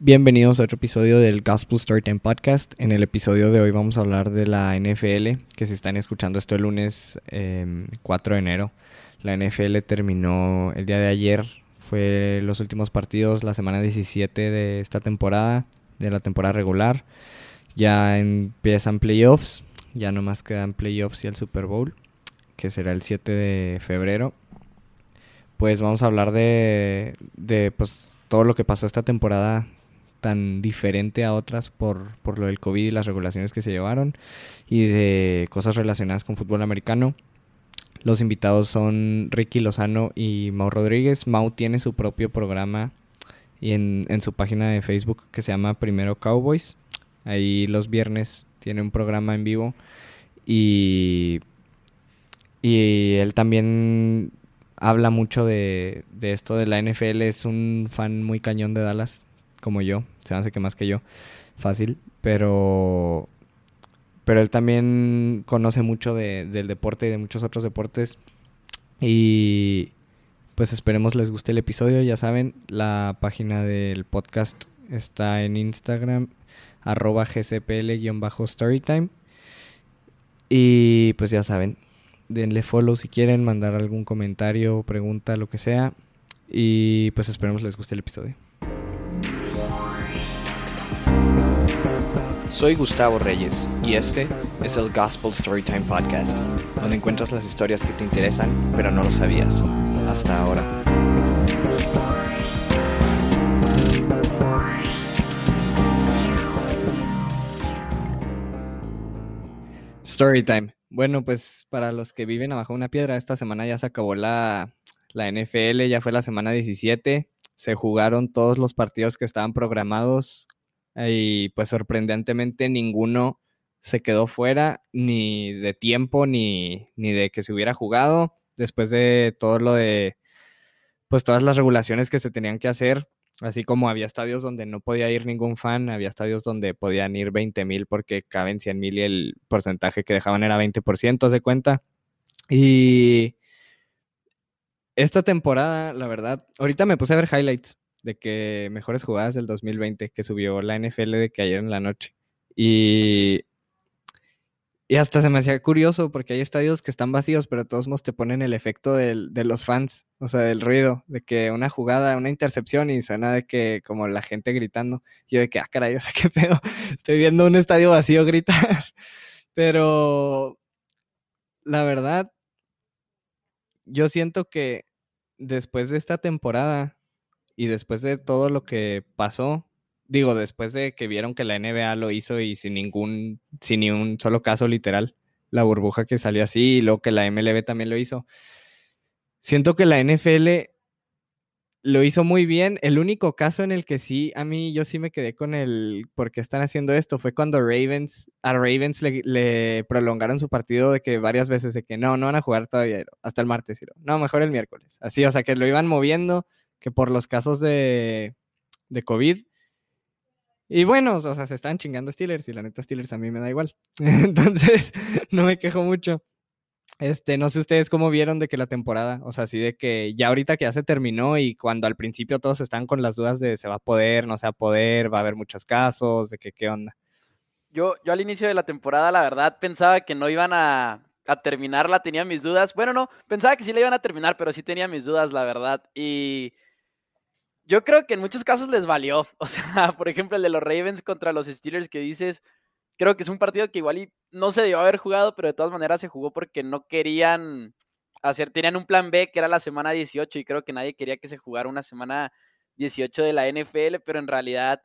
Bienvenidos a otro episodio del Gospel Storytime Podcast. En el episodio de hoy vamos a hablar de la NFL, que si están escuchando esto el lunes 4 em, de enero. La NFL terminó el día de ayer, fue los últimos partidos, la semana 17 de esta temporada, de la temporada regular. Ya empiezan playoffs, ya nomás quedan playoffs y el Super Bowl, que será el 7 de febrero. Pues vamos a hablar de, de pues, todo lo que pasó esta temporada tan diferente a otras por, por lo del COVID y las regulaciones que se llevaron y de cosas relacionadas con fútbol americano. Los invitados son Ricky Lozano y Mau Rodríguez. Mau tiene su propio programa y en, en su página de Facebook que se llama Primero Cowboys. Ahí los viernes tiene un programa en vivo y, y él también habla mucho de, de esto de la NFL. Es un fan muy cañón de Dallas como yo, se hace que más que yo, fácil, pero pero él también conoce mucho de, del deporte y de muchos otros deportes y pues esperemos les guste el episodio, ya saben, la página del podcast está en Instagram arroba gcpl-storytime y pues ya saben, denle follow si quieren, mandar algún comentario, pregunta, lo que sea y pues esperemos les guste el episodio. Soy Gustavo Reyes y este es el Gospel Storytime Podcast, donde encuentras las historias que te interesan pero no lo sabías hasta ahora. Storytime. Bueno, pues para los que viven abajo de una piedra, esta semana ya se acabó la, la NFL, ya fue la semana 17. Se jugaron todos los partidos que estaban programados y pues sorprendentemente ninguno se quedó fuera ni de tiempo ni, ni de que se hubiera jugado después de todo lo de pues todas las regulaciones que se tenían que hacer así como había estadios donde no podía ir ningún fan, había estadios donde podían ir 20 mil porque caben 100 mil y el porcentaje que dejaban era 20% de cuenta. Y esta temporada, la verdad, ahorita me puse a ver highlights de que mejores jugadas del 2020 que subió la NFL de que ayer en la noche. Y, y hasta se me hacía curioso porque hay estadios que están vacíos, pero todos modos te ponen el efecto de los fans, o sea, del ruido, de que una jugada, una intercepción y suena de que como la gente gritando. Yo de que, ah, caray, o sea, qué pedo, estoy viendo un estadio vacío gritar. Pero la verdad, yo siento que después de esta temporada, y después de todo lo que pasó, digo, después de que vieron que la NBA lo hizo y sin ningún, sin ni un solo caso literal, la burbuja que salió así y luego que la MLB también lo hizo. Siento que la NFL lo hizo muy bien. El único caso en el que sí, a mí yo sí me quedé con el por qué están haciendo esto fue cuando Ravens, a Ravens le, prolongaron su partido de que varias veces de que no, no van a jugar todavía hasta el martes. No, mejor el miércoles. Así, o sea, que lo iban moviendo que por los casos de, de COVID. Y bueno, o sea, se están chingando Steelers y la neta Steelers a mí me da igual. Entonces, no me quejo mucho. Este, no sé ustedes cómo vieron de que la temporada, o sea, así de que ya ahorita que ya se terminó y cuando al principio todos están con las dudas de se va a poder, no se va a poder, va a haber muchos casos, de que qué onda. Yo, yo al inicio de la temporada, la verdad, pensaba que no iban a, a terminarla, tenía mis dudas. Bueno, no, pensaba que sí la iban a terminar, pero sí tenía mis dudas, la verdad. Y yo creo que en muchos casos les valió. O sea, por ejemplo, el de los Ravens contra los Steelers que dices, creo que es un partido que igual y no se debió haber jugado, pero de todas maneras se jugó porque no querían hacer, tenían un plan B que era la semana 18 y creo que nadie quería que se jugara una semana 18 de la NFL, pero en realidad,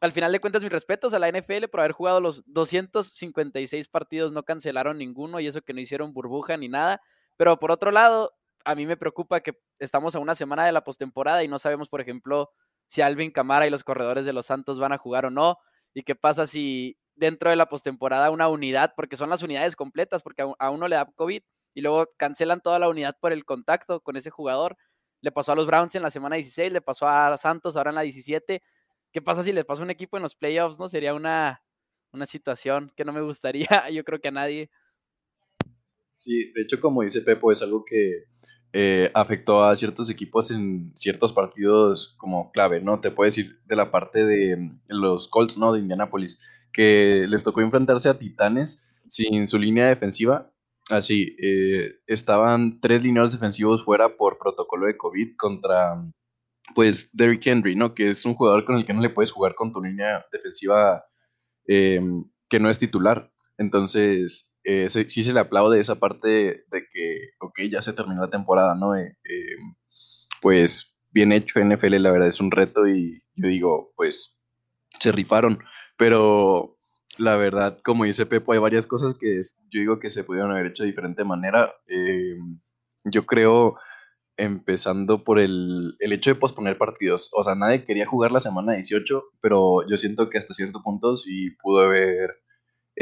al final de cuentas, mis respetos a la NFL por haber jugado los 256 partidos, no cancelaron ninguno y eso que no hicieron burbuja ni nada. Pero por otro lado, a mí me preocupa que estamos a una semana de la postemporada y no sabemos, por ejemplo, si Alvin Camara y los corredores de los Santos van a jugar o no. Y qué pasa si dentro de la postemporada una unidad, porque son las unidades completas, porque a uno le da COVID y luego cancelan toda la unidad por el contacto con ese jugador. Le pasó a los Browns en la semana 16, le pasó a Santos ahora en la 17. ¿Qué pasa si les pasa a un equipo en los playoffs? ¿No? Sería una, una situación que no me gustaría, yo creo que a nadie. Sí, de hecho, como dice Pepo, es algo que eh, afectó a ciertos equipos en ciertos partidos como clave, ¿no? Te puedo decir de la parte de mm, los Colts, ¿no? De Indianapolis, que les tocó enfrentarse a Titanes sin su línea defensiva. Así, eh, estaban tres lineos defensivos fuera por protocolo de COVID contra, pues, Derrick Henry, ¿no? Que es un jugador con el que no le puedes jugar con tu línea defensiva em, que no es titular. Entonces, eh, sí se le aplaude esa parte de que, ok, ya se terminó la temporada, ¿no? Eh, eh, pues bien hecho, NFL, la verdad es un reto y yo digo, pues se rifaron, pero la verdad, como dice Pepo, hay varias cosas que yo digo que se pudieron haber hecho de diferente manera. yo creo, empezando por el, el, hecho de posponer partidos, o sea, nadie quería jugar la semana 18, pero yo siento que hasta cierto punto sí pudo haber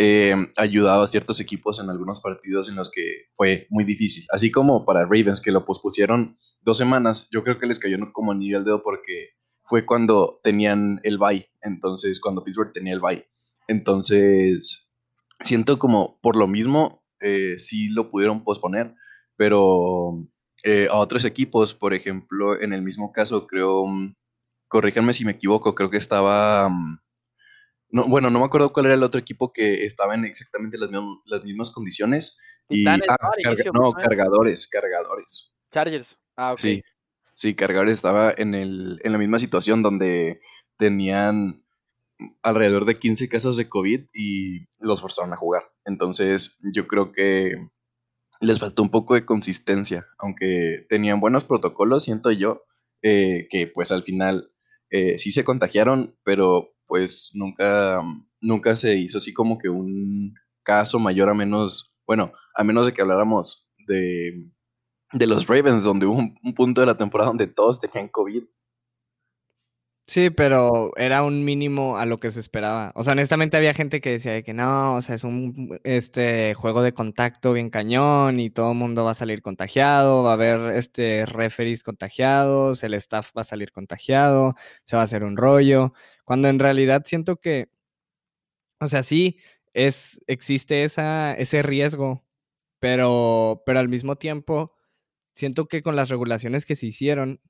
eh, ayudado a ciertos equipos en algunos partidos en los que fue muy difícil. Así como para Ravens, que lo pospusieron dos semanas, yo creo que les cayó como anillo al dedo porque fue cuando tenían el bye, entonces cuando Pittsburgh tenía el bye. Entonces, siento como por lo mismo, eh, sí lo pudieron posponer, pero eh, a otros equipos, por ejemplo, en el mismo caso, creo, mm, corríjanme si me equivoco, creo que estaba... Mm, no, bueno, no me acuerdo cuál era el otro equipo que estaba en exactamente las, las mismas condiciones. Y, ah, no, cargadores, cargadores. Chargers. Ah, ok. Sí, sí, cargadores estaba en, el, en la misma situación donde tenían alrededor de 15 casos de COVID y los forzaron a jugar. Entonces, yo creo que les faltó un poco de consistencia, aunque tenían buenos protocolos, siento yo, eh, que pues al final eh, sí se contagiaron, pero pues nunca, nunca se hizo así como que un caso mayor a menos, bueno, a menos de que habláramos de, de los Ravens, donde hubo un, punto de la temporada donde todos tenían COVID. Sí, pero era un mínimo a lo que se esperaba. O sea, honestamente había gente que decía que no, o sea, es un este juego de contacto bien cañón y todo el mundo va a salir contagiado, va a haber este referees contagiados, el staff va a salir contagiado, se va a hacer un rollo. Cuando en realidad siento que, o sea, sí, es, existe esa, ese riesgo, pero, pero al mismo tiempo, siento que con las regulaciones que se hicieron,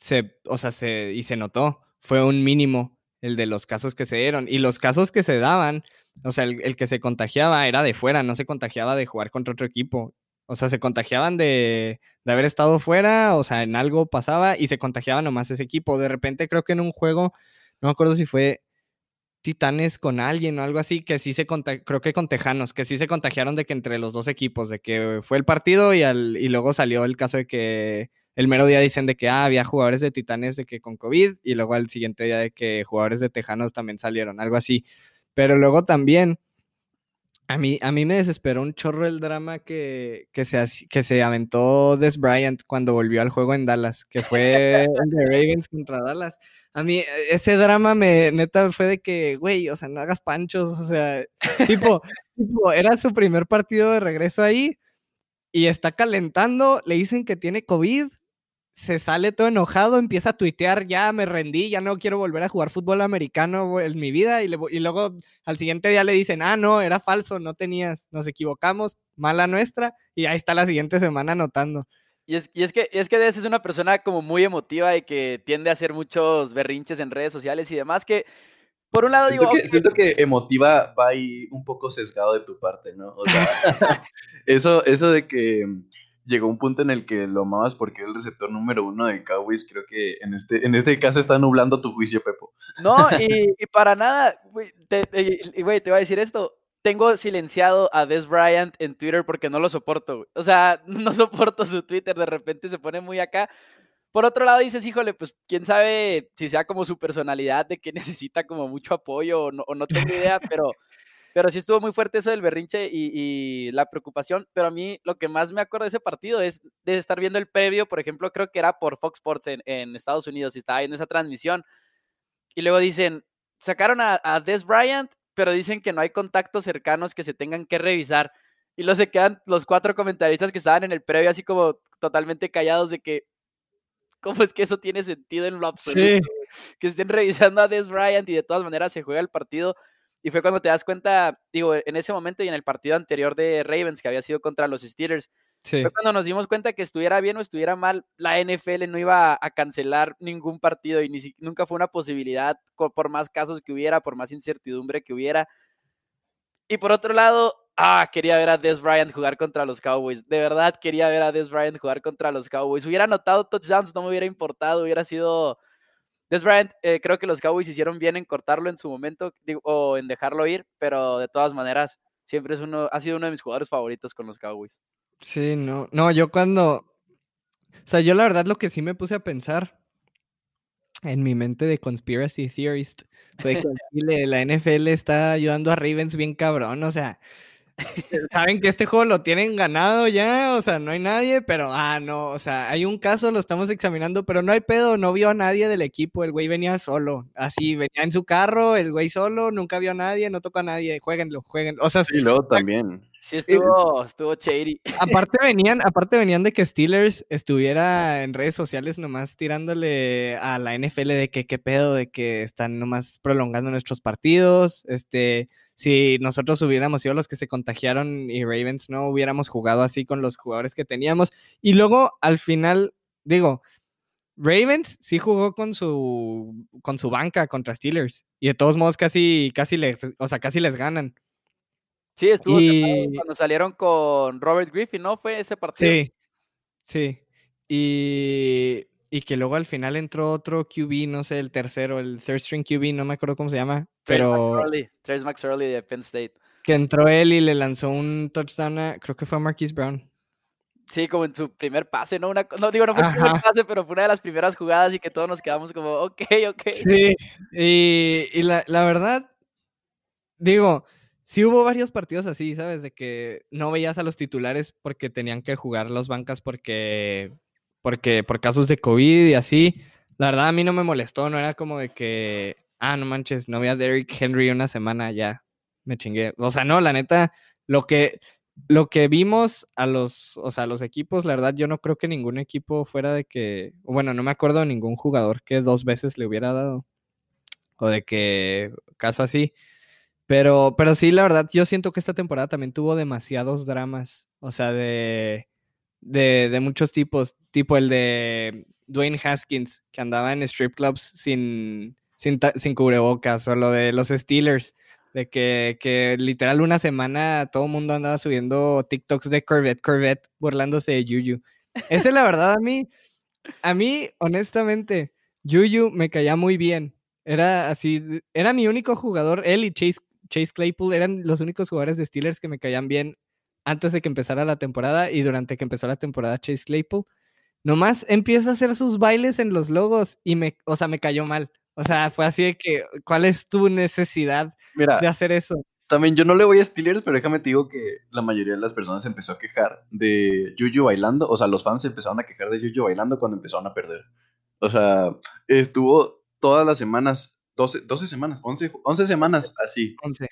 se, o sea, se, y se notó, fue un mínimo el de los casos que se dieron. Y los casos que se daban, o sea, el, el, que se contagiaba era de fuera, no se contagiaba de jugar contra otro equipo. O sea, se contagiaban de, de haber estado fuera, o sea, en algo pasaba y se contagiaba nomás ese equipo. De repente creo que en un juego no me acuerdo si fue Titanes con alguien o algo así, que sí se creo que con Tejanos, que sí se contagiaron de que entre los dos equipos, de que fue el partido y, al, y luego salió el caso de que el mero día dicen de que ah, había jugadores de Titanes de que con COVID y luego al siguiente día de que jugadores de Tejanos también salieron, algo así. Pero luego también a mí, a mí me desesperó un chorro el drama que, que, se, que se aventó Des Bryant cuando volvió al juego en Dallas, que fue el de Ravens contra Dallas. A mí ese drama me neta fue de que, güey, o sea, no hagas panchos, o sea, tipo, era su primer partido de regreso ahí y está calentando, le dicen que tiene COVID se sale todo enojado, empieza a tuitear, ya me rendí, ya no quiero volver a jugar fútbol americano en mi vida, y, luego al siguiente día le dicen, ah, no, era falso, no tenías, nos equivocamos, mala nuestra, y ahí está la siguiente semana anotando. Y es, y es que, es que Des es una persona como muy emotiva y que tiende a hacer muchos berrinches en redes sociales y demás, que por un lado siento digo... Que, Siento que emotiva va ahí un poco sesgado de tu parte, ¿no? O sea, eso, eso de que llegó un punto en el que lo amabas porque era el receptor número uno de Cowboys. Creo que en este, en este caso está nublando tu juicio, Pepo. No, y, para nada, güey, te, te voy a decir esto. Tengo silenciado a Des Bryant en Twitter porque no lo soporto. O sea, no soporto su Twitter. De repente se pone muy acá. Por otro lado dices, híjole, pues quién sabe si sea como su personalidad de que necesita como mucho apoyo o no, o no tengo idea, pero pero sí estuvo muy fuerte eso del berrinche y, la preocupación. Pero a mí lo que más me acuerdo de ese partido es de estar viendo el previo, por ejemplo, creo que era por Fox Sports en, Estados Unidos y estaba viendo esa transmisión. Y luego dicen, sacaron a, a Des Bryant, pero dicen que no hay contactos cercanos que se tengan que revisar. Y luego se quedan los cuatro comentaristas que estaban en el previo así como totalmente callados de que, ¿cómo es que eso tiene sentido en lo absoluto? Que estén revisando a Des Bryant y de todas maneras se juega el partido. Y fue cuando te das cuenta, digo, en ese momento y en el partido anterior de Ravens, que había sido contra los Steelers, Sí. Fue cuando nos dimos cuenta que estuviera bien o estuviera mal, la NFL no iba a cancelar ningún partido y ni si- nunca fue una posibilidad por más casos que hubiera, por más incertidumbre que hubiera. Y por otro lado, ah, quería ver a Des Bryant jugar contra los Cowboys. De verdad quería ver a Des Bryant jugar contra los Cowboys. Hubiera anotado touchdowns, no me hubiera importado, hubiera sido... Des Bryant, eh, creo que los Cowboys hicieron bien en cortarlo en su momento digo, o en dejarlo ir, pero de todas maneras, siempre es uno, ha sido uno de mis jugadores favoritos con los Cowboys. Sí, no. No, yo cuando. O sea, yo la verdad lo que sí me puse a pensar en mi mente de conspiracy theorist fue que la NFL está ayudando a Ravens bien cabrón. O sea, saben que este juego lo tienen ganado ya. O sea, no hay nadie, pero ah, no. O sea, hay un caso, lo estamos examinando, pero no hay pedo. No vio a nadie del equipo. El güey venía solo. Así, venía en su carro, el güey solo, nunca vio a nadie, no tocó a nadie. Jueguenlo, jueguenlo. O sea, Sí, luego también. Sí, estuvo, estuvo shady. aparte venían, aparte venían de que Steelers estuviera en redes sociales nomás tirándole a la NFL de que qué pedo, de que están nomás prolongando nuestros partidos. Este, si nosotros hubiéramos sido los que se contagiaron y Ravens no hubiéramos jugado así con los jugadores que teníamos. Y luego al final, digo, Ravens sí jugó con su con su banca contra Steelers. Y de todos modos casi, casi les, o sea, casi les ganan. Sí, estuvo Y- cuando salieron con Robert Griffin, ¿no? Fue ese partido. Sí, sí. Y, y que luego al final entró otro QB, no sé, el tercero, el third string QB, no me acuerdo cómo se llama, Trace pero McSorley, Trace McSorley de Penn State. que entró él y le lanzó un touchdown a, creo que fue a Marquise Brown. Sí, como en su primer pase, ¿no? Una, no digo, no fue el primer pase, pero fue una de las primeras jugadas y que todos nos quedamos como, ok, ok. Sí, y, y la, la verdad, digo, sí hubo varios partidos así, ¿sabes? De que no veías a los titulares porque tenían que jugar los bancas porque, porque, por casos de COVID y así. La verdad, a mí no me molestó, no era como de que, ah, no manches, no vi a Derrick Henry una semana, ya, me chingué. O sea, no, la neta, lo que, lo que vimos a los, o sea, a los equipos, la verdad, yo no creo que ningún equipo fuera de que, bueno, no me acuerdo de ningún jugador que dos veces le hubiera dado. O de que, caso así. Pero, pero sí, la verdad, yo siento que esta temporada también tuvo demasiados dramas. O sea, de, de, de muchos tipos. Tipo el de Dwayne Haskins, que andaba en strip clubs sin, sin, sin cubrebocas. O lo de los Steelers. De que, que literal una semana todo el mundo andaba subiendo TikToks de Corvette, Corvette, burlándose de Yuyu. Esa es la verdad a mí. A mí, honestamente, Yuyu me caía muy bien. Era así, era mi único jugador, él y Chase, Chase Claypool eran los únicos jugadores de Steelers que me caían bien antes de que empezara la temporada y durante que empezó la temporada Chase Claypool. Nomás empieza a hacer sus bailes en los logos y me, o sea, me cayó mal. O sea, fue así de que, ¿cuál es tu necesidad Mira, de hacer eso? también yo no le voy a Steelers, pero déjame te digo que la mayoría de las personas se empezó a quejar de Juju bailando. O sea, los fans se empezaron a quejar de Juju bailando cuando empezaron a perder. O sea, estuvo todas las semanas, 12, 12 semanas, 11, 11 semanas así, Once.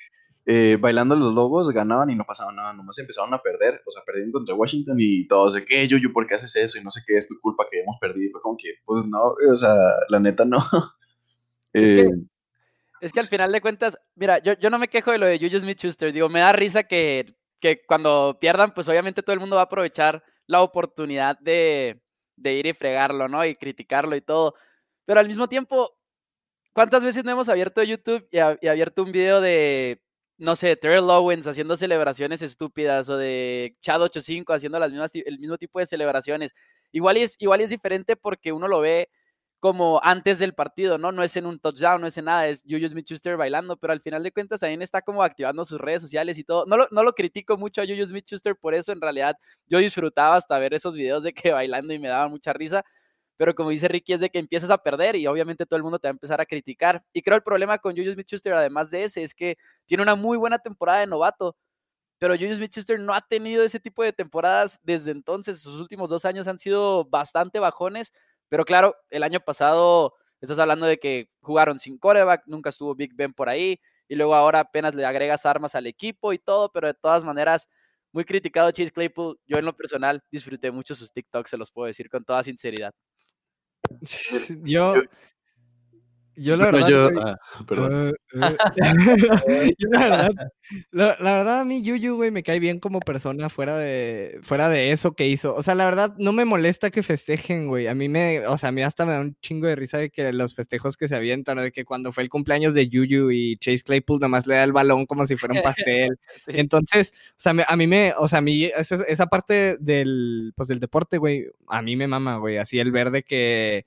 Eh, bailando los logos, ganaban y no pasaba nada, nomás empezaron a perder, o sea, perdieron contra Washington y todos de que, Yuyu, ¿por qué haces eso? Y no sé qué, es tu culpa que hemos perdido. Y fue como que, pues no, o sea, la neta no. Es que- Eh, Es que al final de cuentas, mira, yo, yo no me quejo de lo de Juju Smith-Schuster. Digo, me da risa que, que cuando pierdan, pues obviamente todo el mundo va a aprovechar la oportunidad de, de ir y fregarlo, ¿no? Y criticarlo y todo. Pero al mismo tiempo, ¿cuántas veces no hemos abierto YouTube y, a- y abierto un video de, no sé, Terrell Owens haciendo celebraciones estúpidas o de Chad 85 haciendo las mismas, el mismo tipo de celebraciones? Igual es, igual es diferente porque uno lo ve como antes del partido, ¿no? No es en un touchdown, no es en nada, es Juju Smith-Schuster bailando, pero al final de cuentas también está como activando sus redes sociales y todo. No lo, no lo critico mucho a Juju Smith-Schuster por eso, en realidad yo disfrutaba hasta ver esos videos de que bailando y me daba mucha risa, pero como dice Ricky es de que empiezas a perder y obviamente todo el mundo te va a empezar a criticar. Y creo el problema con Juju Smith-Schuster, además de ese, es que tiene una muy buena temporada de novato, pero Juju Smith-Schuster no ha tenido ese tipo de temporadas desde entonces. Sus últimos dos años han sido bastante bajones, pero claro, el año pasado estás hablando de que jugaron sin coreback, nunca estuvo Big Ben por ahí, y luego ahora apenas le agregas armas al equipo y todo, pero de todas maneras, muy criticado Chase Claypool. Yo en lo personal disfruté mucho sus TikToks, se los puedo decir con toda sinceridad. 你要 Yo la Bueno, verdad, yo- güey, ah, perdón. eh, eh. Yo la verdad, la, la verdad a mí Yuyu, güey, me cae bien como persona fuera de, fuera de eso que hizo. O sea, la verdad no me molesta que festejen, güey. A mí me, o sea, a mí hasta me da un chingo de risa de que los festejos que se avientan, o de que cuando fue el cumpleaños de Yuyu y Chase Claypool nomás le da el balón como si fuera un pastel. Sí. Entonces, o sea, a mí me, o sea, a mí esa, esa parte del, pues del deporte, güey, a mí me mama, güey, así el verde que,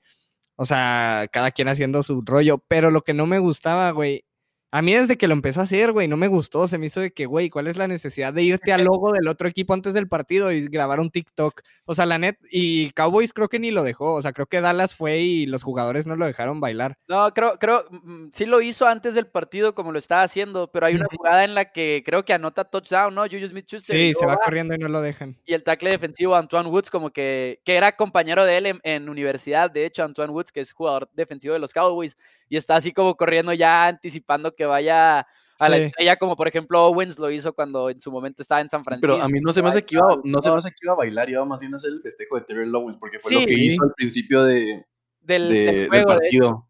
o sea, cada quien haciendo su rollo, pero lo que no me gustaba, güey, a mí desde que lo empezó a hacer, güey, no me gustó, se me hizo de que, güey, ¿cuál es la necesidad de irte al logo del otro equipo antes del partido y grabar un TikTok? O sea, la net, y Cowboys creo que ni lo dejó, o sea, creo que Dallas fue y los jugadores no lo dejaron bailar. No, creo, creo, mm, sí lo hizo antes del partido como lo estaba haciendo, pero hay una jugada en la que creo que anota touchdown, ¿no? Juju Smith-Schuster. Sí, se va va, corriendo y no lo dejan. Y el tackle defensivo Antoine Woods, como que, que era compañero de él en, en universidad, de hecho, Antoine Woods, que es jugador defensivo de los Cowboys, y está así como corriendo ya anticipando que vaya a la estrella, como por ejemplo Owens lo hizo cuando en su momento estaba en San Francisco. Pero a mí no se me hace que iba, no se me hace que iba a bailar, iba más bien a hacer el festejo de Terrell Owens, porque fue lo que hizo al principio de, del, de- del de partido.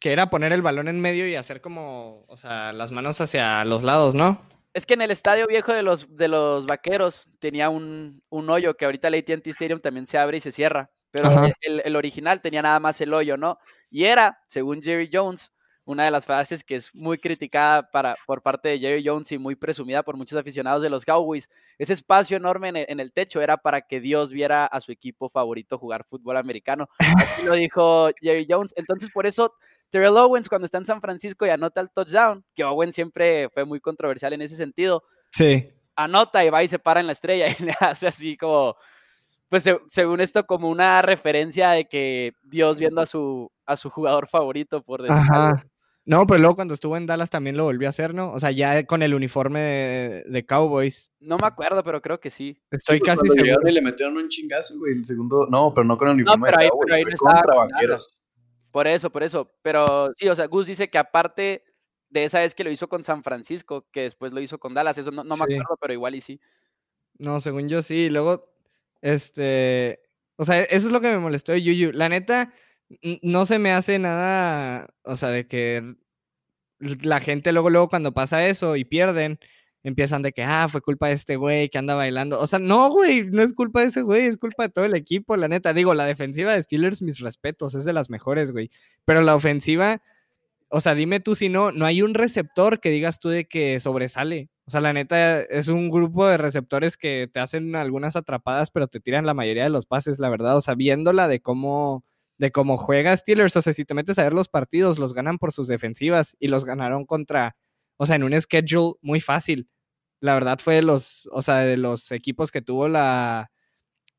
Que era poner el balón en medio y hacer como, o sea, las manos hacia los lados, ¿no? Es que en el estadio viejo de los, de los vaqueros tenía un, un hoyo que ahorita el ATT Stadium también se abre y se cierra. Pero el original tenía nada más el hoyo, ¿no? Y era, según Jerry Jones, una de las frases que es muy criticada para, por parte de Jerry Jones y muy presumida por muchos aficionados de los Cowboys. Ese espacio enorme en el, en el techo era para que Dios viera a su equipo favorito jugar fútbol americano. Así lo dijo Jerry Jones. Entonces, por eso Terrell Owens, cuando está en San Francisco y anota el touchdown, que Owens siempre fue muy controversial en ese sentido, Sí. anota y va y se para en la estrella y le hace así como, pues se- según esto, como una referencia de que Dios viendo a su, a su jugador favorito, por decir algo. Ajá. No, pero luego cuando estuvo en Dallas también lo volvió a hacer, ¿no? O sea, ya con el uniforme de, de Cowboys. No me acuerdo, pero creo que sí. Estoy Sí, pues, casi seguro. y le metieron un chingazo, güey, el segundo, no, pero no con el uniforme pero de ahí- Cowboys, pero ahí no estaba contra con vaqueros. Por eso, por eso. Pero sí, o sea, Gus dice que aparte de esa vez que lo hizo con San Francisco, que después lo hizo con Dallas, eso no, no me Sí. acuerdo, pero igual y sí. No, según yo sí. Luego, este. O sea, eso es lo que me molestó de Yuyu. La neta, no se me hace nada. O sea, de que la gente luego, luego cuando pasa eso y pierden, empiezan de que, ah, fue culpa de este güey que anda bailando. O sea, no, güey, no es culpa de ese güey, es culpa de todo el equipo, la neta. Digo, la defensiva de Steelers, mis respetos, es de las mejores, güey. Pero la ofensiva, o sea, dime tú si no, no hay un receptor que digas tú de que sobresale. O sea, la neta es un grupo de receptores que te hacen algunas atrapadas, pero te tiran la mayoría de los pases, la verdad. O sea, viéndola de cómo, de cómo juega Steelers, o sea, si te metes a ver los partidos, los ganan por sus defensivas y los ganaron contra, o sea, en un schedule muy fácil. La verdad fue de los, o sea, de los equipos que tuvo la,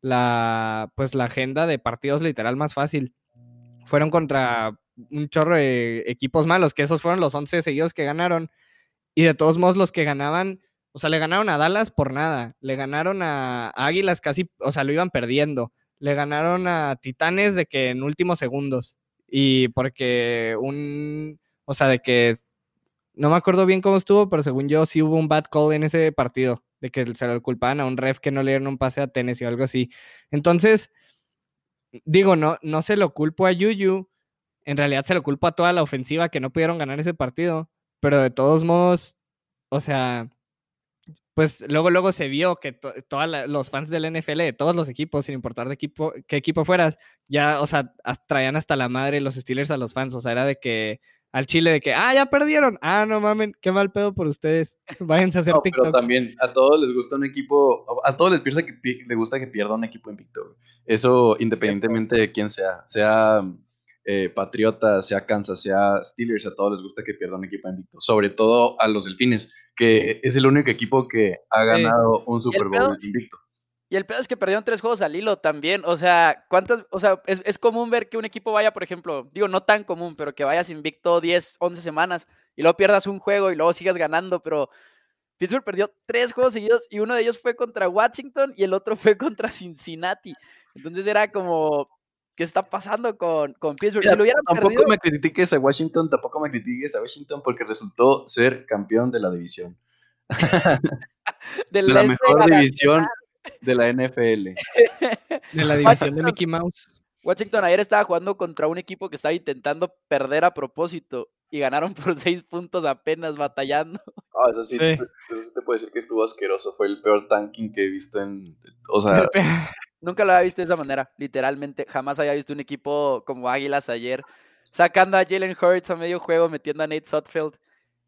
la, pues la agenda de partidos literal más fácil. Fueron contra un chorro de equipos malos, que esos fueron los 11 seguidos que ganaron. Y de todos modos, los que ganaban, o sea, le ganaron a Dallas por nada. Le ganaron a Águilas casi, o sea, lo iban perdiendo. Le ganaron a Titanes de que en últimos segundos. Y porque un, o sea, de que no me acuerdo bien cómo estuvo, pero según yo sí hubo un bad call en ese partido, de que se lo culpaban a un ref que no le dieron un pase a Tennessee o algo así. Entonces, digo, no, no se lo culpo a Yuyu, en realidad se lo culpo a toda la ofensiva que no pudieron ganar ese partido, pero de todos modos, o sea, pues luego, luego se vio que to- todos los fans del NFL, de todos los equipos, sin importar de equipo, qué equipo fueras, ya, o sea, traían hasta la madre los Steelers a los fans, o sea, era de que al Chile de que, ah, ya perdieron, ah, no mamen, qué mal pedo por ustedes, váyanse a hacer No, pero también a todos les gusta un equipo, a todos les piensa que pi- le gusta que pierda un equipo invicto. güey. Eso independientemente de quién sea, sea eh, Patriota, sea Kansas, sea Steelers, a todos les gusta que pierda un equipo invicto. Sobre todo a los Delfines, que es el único equipo que ha Sí. ganado un Super? Bowl invicto. Y el pedo es que perdieron tres juegos al hilo también. O sea, ¿cuántas? O sea, es, es común ver que un equipo vaya, por ejemplo, digo, no tan común, pero que vayas invicto 10, 11 semanas y luego pierdas un juego y luego sigas ganando, pero Pittsburgh perdió tres juegos seguidos y uno de ellos fue contra Washington y el otro fue contra Cincinnati. Entonces era como, ¿qué está pasando con, con Pittsburgh? Mira, si lo hubieran tampoco perdido, me critiques a Washington, tampoco me critiques a Washington porque resultó ser campeón de la división, de la este mejor división de la NFL. De la división de Mickey Mouse. Washington ayer estaba jugando contra un equipo que estaba intentando perder a propósito y ganaron por seis puntos apenas batallando. Ah, eso sí, Sí. Eso sí te puedo decir que estuvo asqueroso. Fue el peor tanking que he visto en. O sea, Nunca lo había visto de esa manera, literalmente. Jamás había visto un equipo como Águilas ayer, sacando a Jalen Hurts a medio juego, metiendo a Nate Sutfield.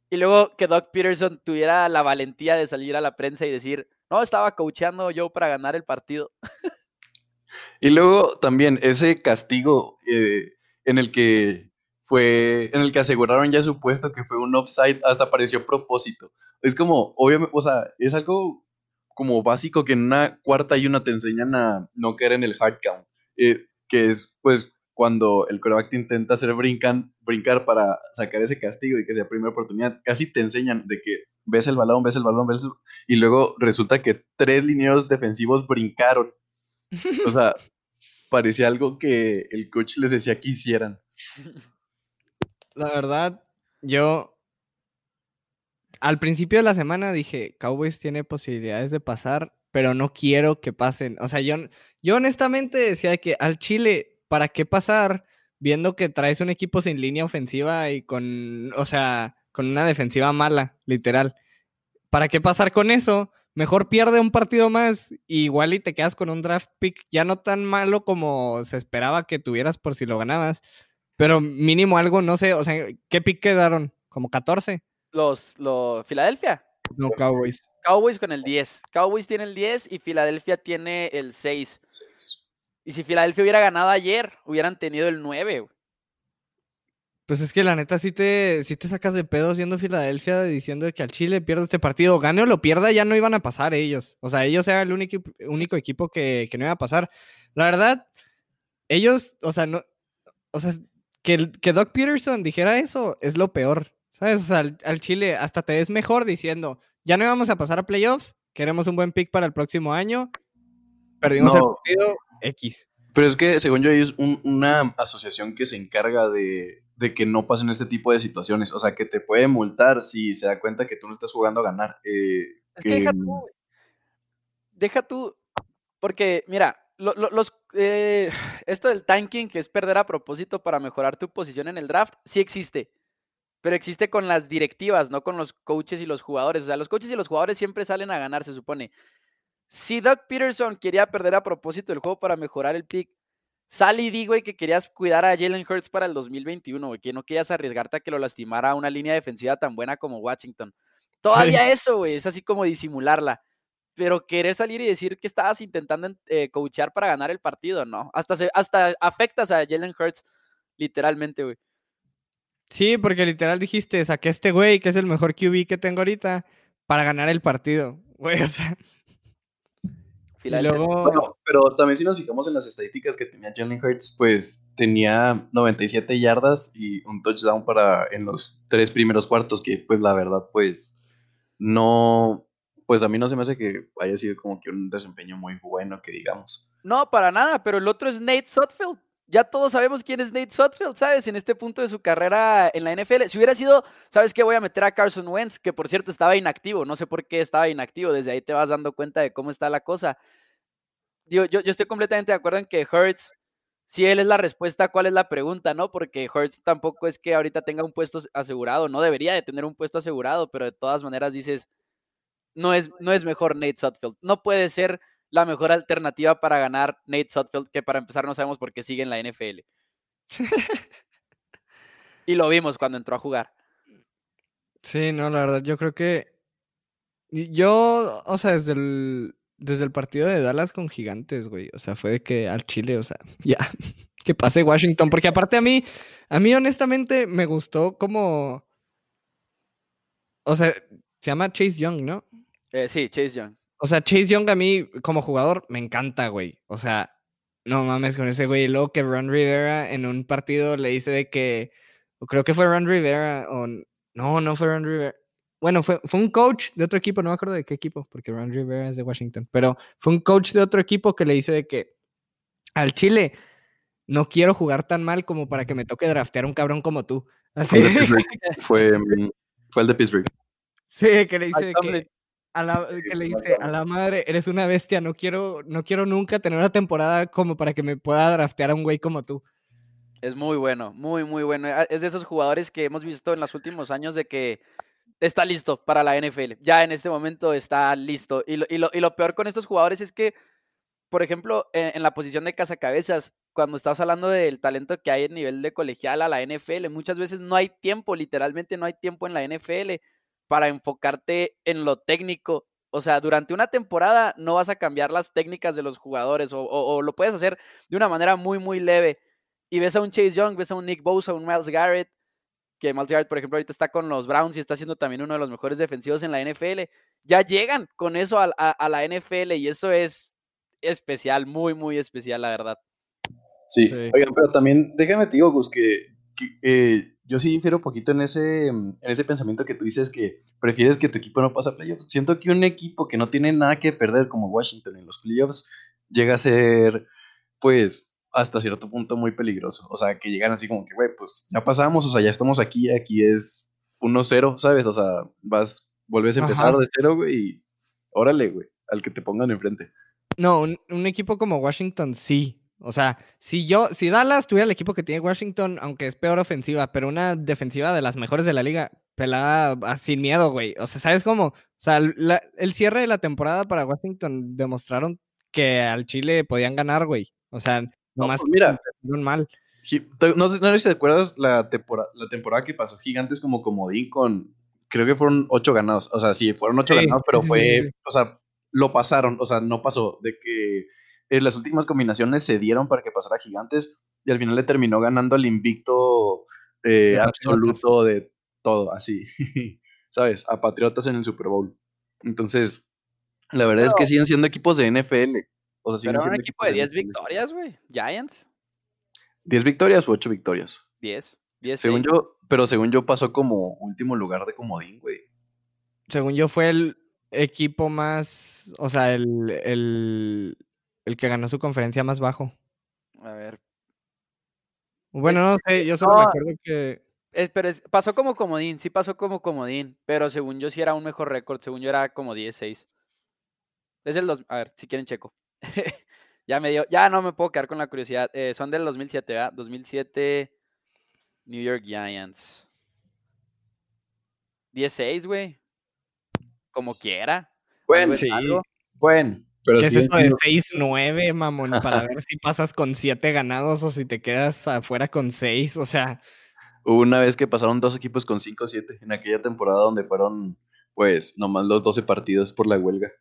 Y luego que Doug Peterson tuviera la valentía de salir a la prensa y decir, no, estaba coacheando yo para ganar el partido. Y luego también ese castigo eh, en el que fue, en el que aseguraron ya su puesto que fue un offside, hasta pareció propósito. Es como, obviamente, o sea, es algo como básico que en una cuarta y una te enseñan a no caer en el hard count, eh, que es pues cuando el coreback te intenta hacer brincan, brincar para sacar ese castigo y que sea primera oportunidad, casi te enseñan de que ves el balón, ves el balón, ves el... y luego resulta que tres lineros defensivos brincaron. O sea, parecía algo que el coach les decía que hicieran. La verdad, yo al principio de la semana dije, Cowboys tiene posibilidades de pasar, pero no quiero que pasen. O sea, yo, yo honestamente decía que al Chile, ¿para qué pasar viendo que traes un equipo sin línea ofensiva y con, o sea, con una defensiva mala, literal? ¿Para qué pasar con eso? Mejor pierde un partido más y igual y te quedas con un draft pick ya no tan malo como se esperaba que tuvieras por si lo ganabas. Pero mínimo algo, no sé, o sea, ¿qué pick quedaron? ¿Como 14? Los, los, Filadelfia. No, Cowboys. Cowboys con el 10. Cowboys tiene el 10 y Filadelfia tiene el 6. Y si Filadelfia hubiera ganado ayer, hubieran tenido el 9. güey. Pues es que la neta sí te, sí te sacas de pedo siendo Filadelfia diciendo que al Chile pierde este partido. Gane o lo pierda, ya no iban a pasar ellos. O sea, ellos eran el único, único equipo que, que no iba a pasar. La verdad, ellos, o sea, no, o sea, que, que Doc Peterson dijera eso es lo peor. ¿Sabes? O sea, al, al Chile hasta te ves mejor diciendo, ya no íbamos a pasar a playoffs, queremos un buen pick para el próximo año. Perdimos el partido X. Pero es que, según yo, es un- una asociación que se encarga de, de que no pasen este tipo de situaciones. O sea, que te puede multar si se da cuenta que tú no estás jugando a ganar. Eh, Es que deja tú, güey. Deja tú, porque mira, lo- lo- los, eh, esto del tanking, que es perder a propósito para mejorar tu posición en el draft, sí existe. Pero existe con las directivas, no con los coaches y los jugadores. O sea, los coaches y los jugadores siempre salen a ganar, se supone. Si Doug Peterson quería perder a propósito el juego para mejorar el pick, sal y di, güey, que querías cuidar a Jalen Hurts para el 2021, güey, que no querías arriesgarte a que lo lastimara una línea defensiva tan buena como Washington. Todavía eso, güey, es así como disimularla. Pero querer salir y decir que estabas intentando eh, coachear para ganar el partido, no. Hasta, se, hasta afectas a Jalen Hurts, literalmente, güey. Sí, porque literal dijiste, saqué a este güey, que es el mejor QB que tengo ahorita, para ganar el partido. Güey, o sea. Y Filadelfia- luego. Bueno, pero también si nos fijamos en las estadísticas que tenía Jalen Hurts, pues tenía 97 yardas y un touchdown para en los tres primeros cuartos, que pues la verdad, pues no, pues a mí no se me hace que haya sido como que un desempeño muy bueno, que digamos. No, para nada, pero el otro es Nate Sutfield. Ya todos sabemos quién es Nate Sutfield, ¿sabes? En este punto de su carrera en la NFL. Si hubiera sido, ¿sabes qué? Voy a meter a Carson Wentz, que por cierto estaba inactivo. No sé por qué estaba inactivo. Desde ahí te vas dando cuenta de cómo está la cosa. Yo, yo estoy completamente de acuerdo en que Hurts, si él es la respuesta, ¿cuál es la pregunta, no? Porque Hurts tampoco es que ahorita tenga un puesto asegurado. No debería de tener un puesto asegurado, pero de todas maneras dices, no es, no es mejor Nate Sutfield. No puede ser la mejor alternativa para ganar Nate Sutfield, que para empezar no sabemos por qué sigue en la NFL. y lo vimos cuando entró a jugar. Sí, no, la verdad, yo creo que. Yo, o sea, desde el, desde el partido de Dallas con Gigantes, güey. O sea, fue de que al Chile, o sea, ya. Que pase Washington. Porque aparte a mí, a mí honestamente me gustó como. O sea, se llama Chase Young, ¿no? Eh, sí, Chase Young. O sea, Chase Young a mí como jugador me encanta, güey. O sea, no mames con ese güey. Y luego que Ron Rivera en un partido le dice de que, o creo que fue Ron Rivera, o no, no fue Ron Rivera. Bueno, fue, fue un coach de otro equipo, no me acuerdo de qué equipo, porque Ron Rivera es de Washington, pero fue un coach de otro equipo que le dice de que al Chile no quiero jugar tan mal como para que me toque draftear un cabrón como tú. Así, Fue, mm, fue el de Pittsburgh. sí, que le dice que, a la, que le dice a la madre, eres una bestia, no quiero, no quiero nunca tener una temporada como para que me pueda draftear a un güey como tú. Es muy bueno, muy, muy bueno. Ah, Es de esos jugadores que hemos visto en los últimos años de que está listo para la NFL. Ya en este momento está listo. Y lo, y lo, y lo peor con estos jugadores es que, por ejemplo, en, en la posición de cazacabezas, cuando estás hablando del talento que hay en nivel de colegial a la NFL, muchas veces no hay tiempo, literalmente no hay tiempo en la NFL para enfocarte en lo técnico. O sea, durante una temporada no vas a cambiar las técnicas de los jugadores o, o, o lo puedes hacer de una manera muy, muy leve. Y ves a un Chase Young, ves a un Nick Bosa, un Miles Garrett, que Miles Garrett, por ejemplo, ahorita está con los Browns y está siendo también uno de los mejores defensivos en la NFL. Ya llegan con eso a, a, a la NFL y eso es especial, muy, muy especial, la verdad. Sí. Sí. Oigan, pero también déjame te digo, Gus, que, que, eh, yo sí difiero un poquito en ese, en ese pensamiento que tú dices que prefieres que tu equipo no pase a playoffs. Siento que un equipo que no tiene nada que perder como Washington en los playoffs llega a ser, pues, hasta cierto punto muy peligroso. O sea, que llegan así como que, güey, pues ya pasamos, o sea, ya estamos aquí, aquí es 1-0, ¿sabes? O sea, vas, vuelves a empezar Ajá. de cero, güey, y órale, güey, al que te pongan enfrente. No, un, un equipo como Washington sí. O sea, si yo, si Dallas tuviera el equipo que tiene Washington, aunque es peor ofensiva, pero una defensiva de las mejores de la liga, pelada ah, sin miedo, güey. O sea, ¿sabes cómo? O sea, la- el cierre de la temporada para Washington demostraron que al Chile podían ganar, güey. O sea, nomás pues mira. empezaron mal. No, sé- no sé si te acuerdas la temporada, la temporada que pasó Gigantes como comodín con, creo que fueron ocho ganados, o sea, sí, fueron ocho Sí, ganados, pero fue, sí. o sea, lo pasaron, o sea, no pasó, de que eh, las últimas combinaciones se dieron para que pasara Gigantes y al final le terminó ganando el invicto eh, absoluto de todo, así, ¿sabes? A Patriotas en el Super Bowl. Entonces, la verdad es que siguen siendo equipos de NFL. O sea, siguen Pero un equipo de 10 NFL. victorias, güey. Giants, 10 victorias o 8 victorias. 10. 10 Según yo, pero según yo pasó como último lugar de comodín, güey. Según yo, fue el equipo más, o sea, el, el, el que ganó su conferencia más bajo. A ver. Bueno, no sé, yo solo me no, acuerdo que Es, pero es- pasó como comodín, sí pasó como comodín, pero según yo sí era un mejor récord, según yo era como 10-6. Es el dos, a ver, si quieren checo. ya me dio, ya no me puedo quedar con la curiosidad. Eh, son del 2007, ¿verdad? 2007 New York Giants. 10-6, güey. Como quiera. Bueno, sí. bueno. Pero ¿Qué es eso de siendo- 6-9, mamón? Para ver si pasas con 7 ganados o si te quedas afuera con 6. O sea, Hubo una vez que pasaron dos equipos con 5-7 en aquella temporada donde fueron, pues, nomás los 12 partidos por la huelga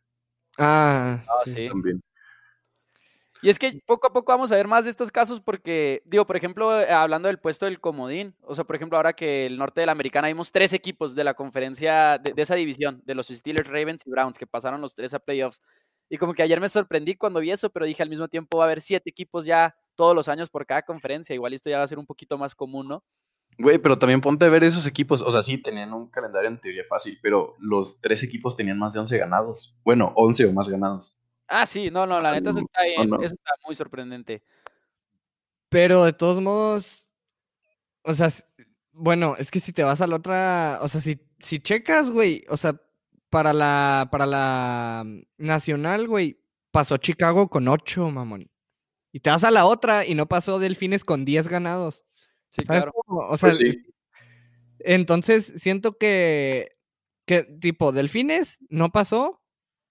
ah, Ah, sí. sí. también. Y es que poco a poco vamos a ver más de estos casos porque, digo, por ejemplo, eh, hablando del puesto del comodín, o sea, por ejemplo, ahora que el norte de la americana vimos tres equipos de la conferencia, de, de esa división, de los Steelers, Ravens y Browns, que pasaron los tres a playoffs. Y como que ayer me sorprendí cuando vi eso, pero dije al mismo tiempo va a haber siete equipos ya todos los años por cada conferencia. Igual esto ya va a ser un poquito más común, ¿no? Güey, pero también ponte a ver esos equipos. O sea, sí, tenían un calendario en teoría fácil, pero los tres equipos tenían más de 11 ganados. Bueno, 11 o más ganados. Ah, sí, no, no, la neta eso está bien, no. eso está muy sorprendente. Pero de todos modos, o sea, bueno, es que si te vas a la otra, o sea, si, si checas, güey, o sea, para la, para la mm, nacional, güey, pasó Chicago con 8, mamón. Y te vas a la otra y no pasó Delfines con 10 ganados. Sí, ¿Sabes claro. cómo? O sea, Pues sí. entonces siento que, que tipo, Delfines no pasó,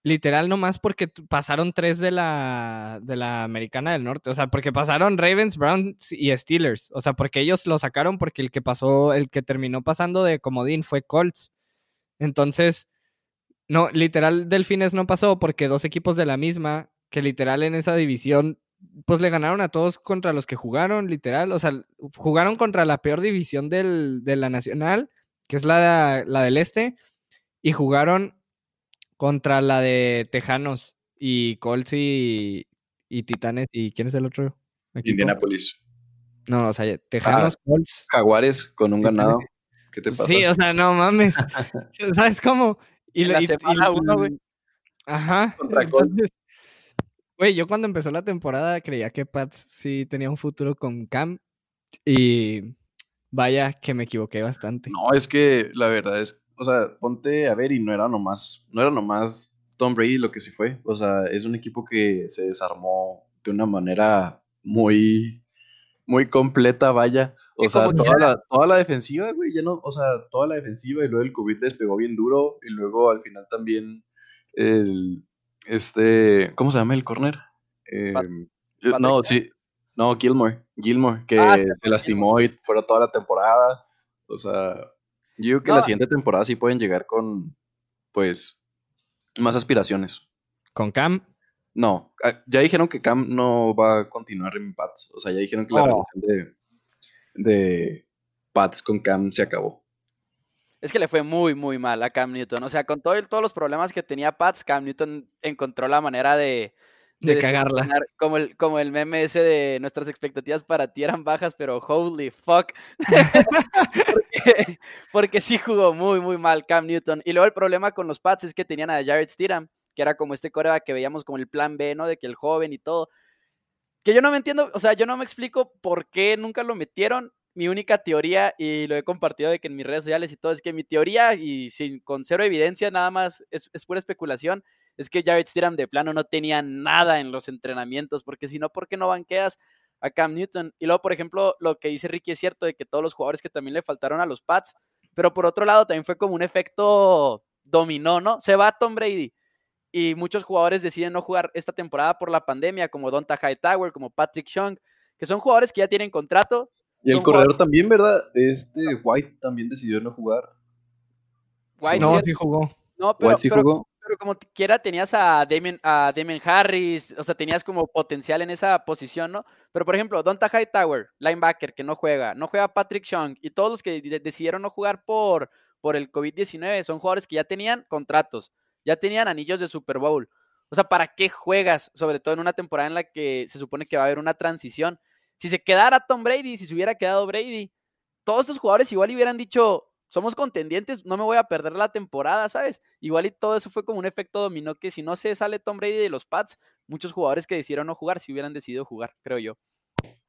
literal nomás porque pasaron tres de la, de la Americana del Norte, o sea, porque pasaron Ravens, Browns y Steelers, o sea, porque ellos lo sacaron porque el que pasó, el que terminó pasando de comodín fue Colts. Entonces, no, literal Delfines no pasó porque dos equipos de la misma, que literal en esa división, pues le ganaron a todos contra los que jugaron, literal, o sea, jugaron contra la peor división del, de la nacional, que es la, la del este, y jugaron contra la de Tejanos y Colts y, y Titanes. ¿Y quién es el otro? equipo? Indianapolis. No, o sea, Tejanos, Colts. Jaguares con un ganado. ¿Qué te pasa? Sí, o sea, no mames. ¿Sabes cómo? Y En la y- semana uno, güey. Ajá. Entonces, Güey, yo cuando empezó la temporada creía que Pats sí tenía un futuro con Cam. Y vaya que me equivoqué bastante. No, es que la verdad es, o sea, ponte a ver y no era nomás, no era nomás Tom Brady lo que se fue. O sea, es un equipo que se desarmó de una manera muy, muy completa, vaya. O sea, toda la, toda la, defensiva, güey, ya no, o sea, toda la defensiva y luego el COVID les pegó bien duro y luego al final también el, este, ¿cómo se llama el corner? Em, no, sí, no, Gilmore, Gilmore, que ah, se lastimó y fuera toda la temporada. O sea, yo creo que la siguiente temporada sí pueden llegar con, pues, más aspiraciones. ¿Con Cam? No, ah, ya dijeron que Cam no va a continuar en Pats. O sea, ya dijeron que la oh. relación de, de Pats con Cam se acabó. Es que le fue muy, muy mal a Cam Newton. O sea, con todo, todos los problemas que tenía Pats, Cam Newton encontró la manera de, de, cagarla. Como el, como el meme ese de nuestras expectativas para ti eran bajas, pero holy fuck. porque, sí jugó muy, muy mal Cam Newton. Y luego el problema con los Pats es que tenían a Jared Stidham, que era como este coreback que veíamos como el plan B, ¿no? De que el joven y todo. Que yo no me entiendo, o sea, yo no me explico por qué nunca lo metieron. Mi única teoría, y lo he compartido de que en mis redes sociales y todo, es que mi teoría, y sin, con cero evidencia, nada más es, es pura especulación, es que Jared Stidham de plano no tenía nada en los entrenamientos, porque si no, ¿por qué no banqueas a Cam Newton? Y luego, por ejemplo, lo que dice Ricky es cierto de que todos los jugadores que también le faltaron a los Pats, pero por otro lado también fue como un efecto dominó, ¿no? Se va Tom Brady y muchos jugadores deciden no jugar esta temporada por la pandemia, como Donta Hightower, como Patrick Chung, que son jugadores que ya tienen contrato. Y el corredor también, ¿verdad? Este White también decidió no jugar. White no, sí jugó. No, pero, White sí jugó pero como quiera tenías a Damien, a Damien Harris, o sea, tenías como potencial en esa posición, ¿no? Pero por ejemplo, Donta Hightower, linebacker, que no juega, no juega Patrick Chung, y todos los que decidieron no jugar por, por el COVID-19 son jugadores que ya tenían contratos, ya tenían anillos de Super Bowl. O sea, ¿para qué juegas? Sobre todo en una temporada en la que se supone que va a haber una transición. Si se quedara Tom Brady, si se hubiera quedado Brady, todos estos jugadores igual hubieran dicho, somos contendientes, no me voy a perder la temporada, ¿sabes? Igual y todo eso fue como un efecto dominó que si no se sale Tom Brady de los Pats, muchos jugadores que decidieron no jugar, si hubieran decidido jugar, creo yo.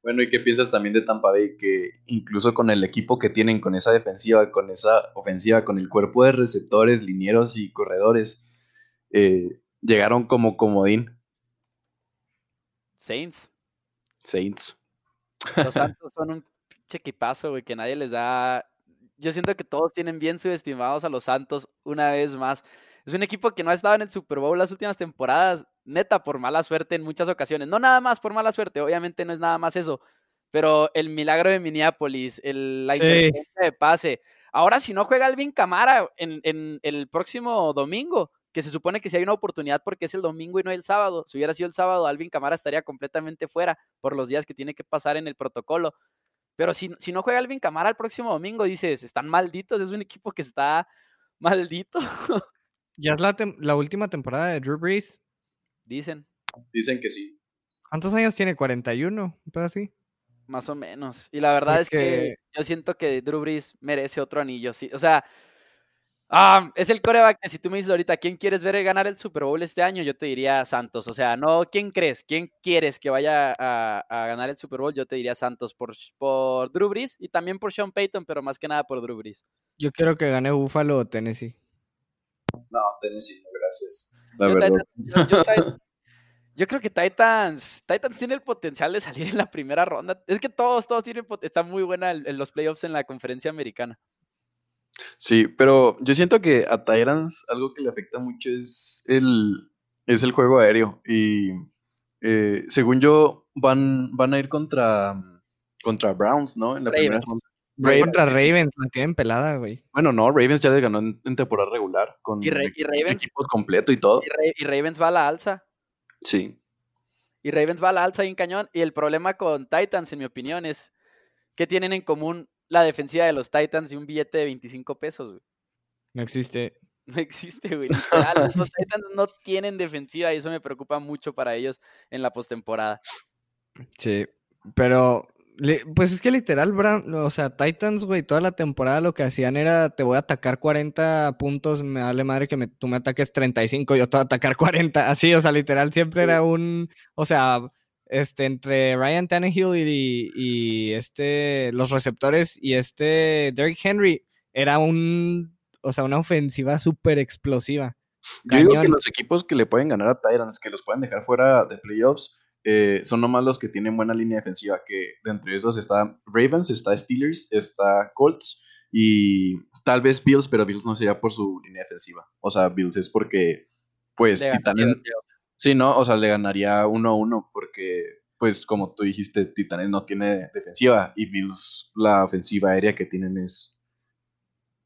Bueno, ¿y qué piensas también de Tampa Bay? Que incluso con el equipo que tienen, con esa defensiva, con esa ofensiva, con el cuerpo de receptores, linieros y corredores, eh, llegaron como comodín. Saints. Saints. Los Santos son un chequipazo, güey, que nadie les da yo siento que todos tienen bien subestimados a los Santos una vez más. Es un equipo que no ha estado en el Super Bowl las últimas temporadas, neta, por mala suerte en muchas ocasiones. No nada más por mala suerte, obviamente no es nada más eso, pero el milagro de Minneapolis, el, la sí. de pase. Ahora, si no juega Alvin Camara en, en, el próximo domingo, que se supone que si hay una oportunidad porque es el domingo y no el sábado, si hubiera sido el sábado, Alvin Camara estaría completamente fuera por los días que tiene que pasar en el protocolo. Pero si, si no juega Alvin Camara el próximo domingo, dices, están malditos, es un equipo que está maldito. ¿Ya es la, la última temporada de Drew Brees? Dicen. Dicen que sí. ¿Cuántos años tiene? ¿41? ¿Un así? Más o menos. Y la verdad es que yo siento que Drew Brees merece otro anillo. Sí. O sea, Ah, es el coreback que si tú me dices ahorita, ¿quién quieres ver ganar el Super Bowl este año? Yo te diría Santos. O sea, no, ¿quién crees? ¿Quién quieres que vaya a, ganar el Super Bowl? Yo te diría Santos por, por Drew Brees y también por Sean Payton, pero más que nada por Drew Brees. Yo quiero que gane Buffalo o Tennessee. No, Tennessee, gracias. La yo, verdad. Yo, creo que Titans, Titans tiene el potencial de salir en la primera ronda. Es que todos, todos tienen, está muy buena en los playoffs en la conferencia americana. Sí, pero yo siento que a Tyrants algo que le afecta mucho es el, es el juego aéreo. Y eh, según yo, van, van a ir contra, contra Browns, ¿no? En la primera Contra Ravens, la tienen pelada, güey. Bueno, no, Ravens ya le ganó en, temporada regular con y, Ravens, equipos completo y todo. Y, Ravens va a la alza. Sí. Y Ravens va a la alza y en cañón. Y el problema con Titans, en mi opinión, es que tienen en común la defensiva de los Titans y un billete de 25 pesos, güey. No existe. No existe, güey. los Titans no tienen defensiva y eso me preocupa mucho para ellos en la postemporada. Sí, pero pues es que literal, o sea, Titans, güey, toda la temporada lo que hacían era, te voy a atacar 40 puntos, me vale madre que me, tú me ataques 35, yo te voy a atacar 40, así, o sea, literal siempre era un, o sea, este, entre Ryan Tannehill y, este, los receptores y este Derrick Henry, era un, o sea, una ofensiva súper explosiva. Yo digo que los equipos que le pueden ganar a Titans, que los pueden dejar fuera de playoffs, eh, son nomás los que tienen buena línea defensiva, que de entre esos está Ravens, está Steelers, está Colts y tal vez Bills, pero Bills no sería por su línea defensiva. O sea, Bills es porque, pues, Le Titanes... Sí, ¿no? O sea, le ganaría uno a uno porque, pues, como tú dijiste, Titanes no tiene defensiva y Bills, la ofensiva aérea que tienen es...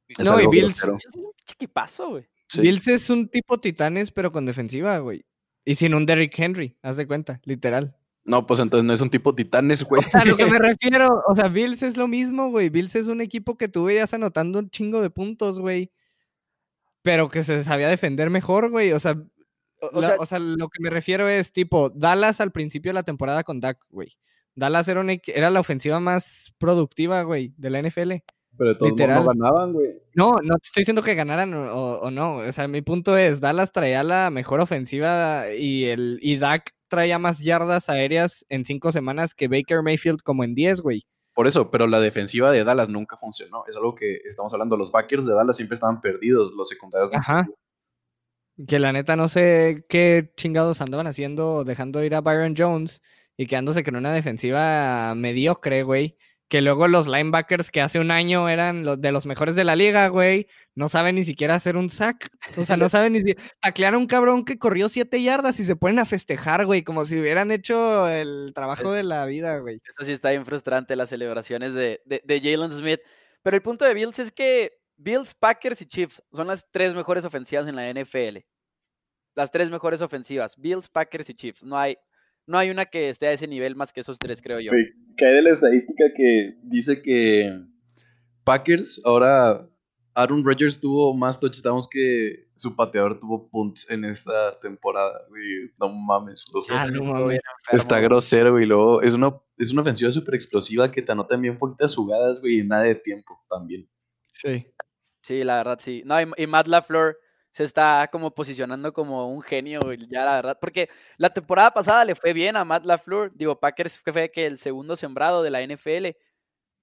es No, y Bills- grosero. Es un chiquipazo, güey. Sí. Bills es un tipo titanes, pero con defensiva, güey. Y sin un Derrick Henry, haz de cuenta, literal. No, pues entonces no es un tipo Titanes, güey. O sea, a lo que me refiero, o sea, Bills es lo mismo, güey. Bills es un equipo que tú veías anotando un chingo de puntos, güey. Pero que se sabía defender mejor, güey. O sea, O, o la- sea, o sea, lo que me refiero es tipo Dallas al principio de la temporada con Dak, güey. Dallas era, un equi- era la ofensiva más productiva, güey, de la NFL. Pero de todos Literal. no ganaban, güey. No, no te estoy diciendo que ganaran o, no. O sea, mi punto es, Dallas traía la mejor ofensiva y el y Dak traía más yardas aéreas en cinco semanas que Baker Mayfield como en 10, güey. Por eso, pero la defensiva de Dallas nunca funcionó. Es algo que estamos hablando. Los backers de Dallas siempre estaban perdidos, los secundarios. no Ajá. Que la neta no sé qué chingados andaban haciendo, dejando ir a Byron Jones y quedándose con una defensiva mediocre, güey. Que luego los linebackers que hace un año eran los de los mejores de la liga, güey, no saben ni siquiera hacer un sack. O sea, no saben ni si... Taclear a un cabrón que corrió siete yardas y se ponen a festejar, güey, como si hubieran hecho el trabajo de la vida, güey. Eso sí está bien frustrante, las celebraciones de, de, de Jalen Smith. Pero el punto de Bills es que Bills, Packers y Chiefs son las tres mejores ofensivas en la NFL. Las tres mejores ofensivas. Bills, Packers y Chiefs. No hay, no hay una que esté a ese nivel más que esos tres, creo yo. Cae de la estadística que dice que Packers, ahora Aaron Rodgers tuvo más touchdowns que su pateador tuvo punts en esta temporada, güey. No mames. sea, Ah, no mames. enfermo, Está grosero, güey. Luego es una, es una ofensiva súper explosiva que te anotan bien poquitas jugadas, güey, y nada de tiempo también. Sí. Sí, la verdad, sí. No, y, y Matt LaFleur se está como posicionando como un genio, ya la verdad. Porque la temporada pasada le fue bien a Matt LaFleur. Digo, Packers fue que el segundo sembrado de la NFL.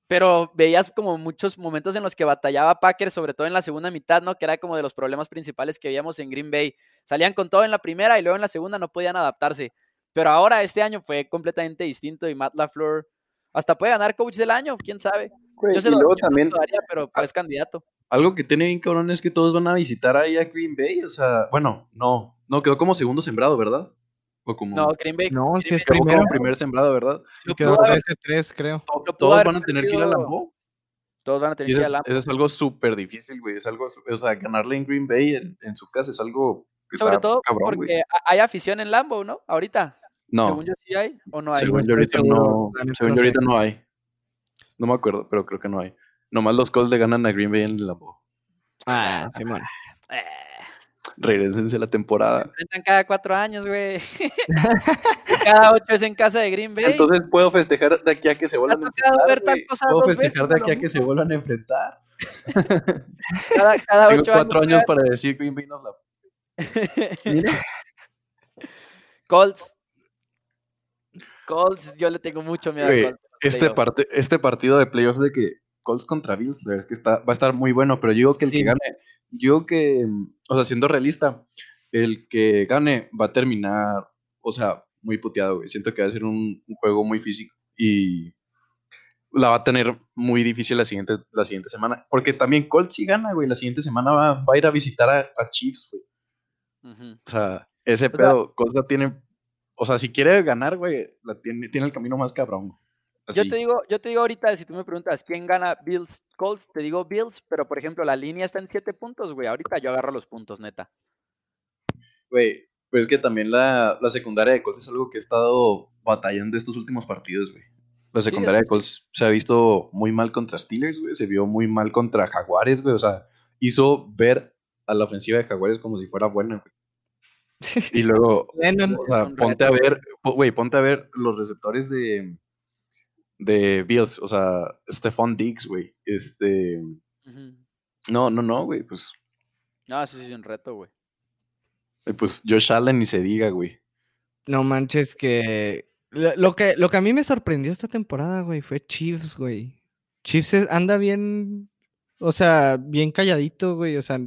Pero veías como muchos momentos en los que batallaba Packers, sobre todo en la segunda mitad, ¿no? Que era como de los problemas principales que veíamos en Green Bay. Salían con todo en la primera y luego en la segunda no podían adaptarse. Pero ahora este año fue completamente distinto y Matt LaFleur hasta puede ganar coach del año, quién sabe. Yo se lo, también, se lo daría, pero es candidato. Algo que tiene bien cabrón es que todos van a visitar ahí a Green Bay. O sea, bueno, no, no, quedó como segundo sembrado, ¿verdad? O como No, Green Bay. No, Green sí es primero. como primer sembrado, ¿verdad? lo Quedó pudo haber- 13-3, creo. To- Todos van a tener que ir a Lambeau. Todos van a tener que ir a es, Lambeau. eso es algo súper difícil, güey. Es algo, o sea, ganarle en Green Bay en, en su casa es algo que Sobre está todo cabrón, porque ha- hay afición en Lambo, ¿no? Ahorita. No, Según yo sí hay o no hay. según no yo ahorita no, según no yo sé. ahorita no hay. No me acuerdo, pero creo que no hay. Nomás los Colts le ganan a Green Bay en el Lambeau. Ah, Simón. Eh, Regrésense la temporada. enfrentan cada cuatro años, güey. cada ocho es en casa de Green Bay. Entonces puedo festejar de aquí a que se vuelvan a enfrentar. ver tal güey. cosa Puedo festejar veces, de aquí a que se vuelvan a enfrentar. cada, cada Tengo cuatro años para decir Green Bay nos la. Colts. Colts, yo le tengo mucho miedo a Colts. Este, playoffs. parte, este partido de playoffs de que Colts contra Bills, la verdad es que está, va a estar muy bueno, pero yo digo que el Sí. que gane, yo que, mm, o sea, siendo realista, el que gane va a terminar, o sea, muy puteado, güey. Siento que va a ser un, un juego muy físico y la va a tener muy difícil la siguiente, la siguiente semana. Porque también Colts si gana, güey, la siguiente semana va, va a ir a visitar a, a Chiefs, güey. O sea, ese sea- pedo, Colts la tiene, o sea, si quiere ganar, güey, la tiene, tiene el camino más cabrón. Yo Así. te digo, yo te digo ahorita, si tú me preguntas quién gana Bills Colts, te digo Bills, pero por ejemplo, la línea está en siete puntos, güey. Ahorita yo agarro los puntos, neta. Güey, pues es que también la, la secundaria de Colts es algo que he estado batallando estos últimos partidos, güey. La Sí, secundaria de. Colts se ha visto muy mal contra Steelers, güey. Se vio muy mal contra Jaguares, güey. O sea, hizo ver a la ofensiva de Jaguares como si fuera buena, güey. Y luego, o sea, ponte a ver, güey, ponte a ver los receptores de, de Bills. O sea, Stephon Diggs, güey. Este. No, no, no, güey. Pues, No, eso sí es un reto, güey. eh, pues Josh Allen ni se diga, güey. No manches que... Lo que, lo que a mí me sorprendió esta temporada, güey, fue Chiefs, güey. Chiefs anda bien o sea, bien calladito, güey. O sea,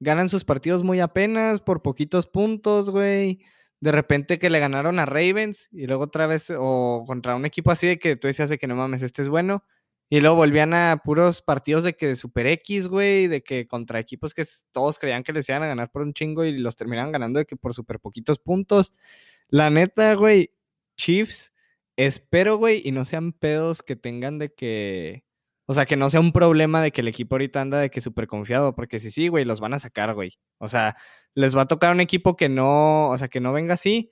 ganan sus partidos muy apenas, por poquitos puntos, güey. De repente que le ganaron a Ravens y luego otra vez, o contra un equipo así de que tú decías de que no mames, este es bueno. Y luego volvían a puros partidos de que Super X, güey, de que contra equipos que todos creían que les iban a ganar por un chingo y los terminaban ganando de que por super poquitos puntos. La neta, güey, Chiefs, espero, güey, y no sean pedos que tengan de que. O sea, que no sea un problema de que el equipo ahorita anda de que súper confiado, porque si sí, güey, los van a sacar, güey. O sea, les va a tocar un equipo que no, o sea, que no venga así.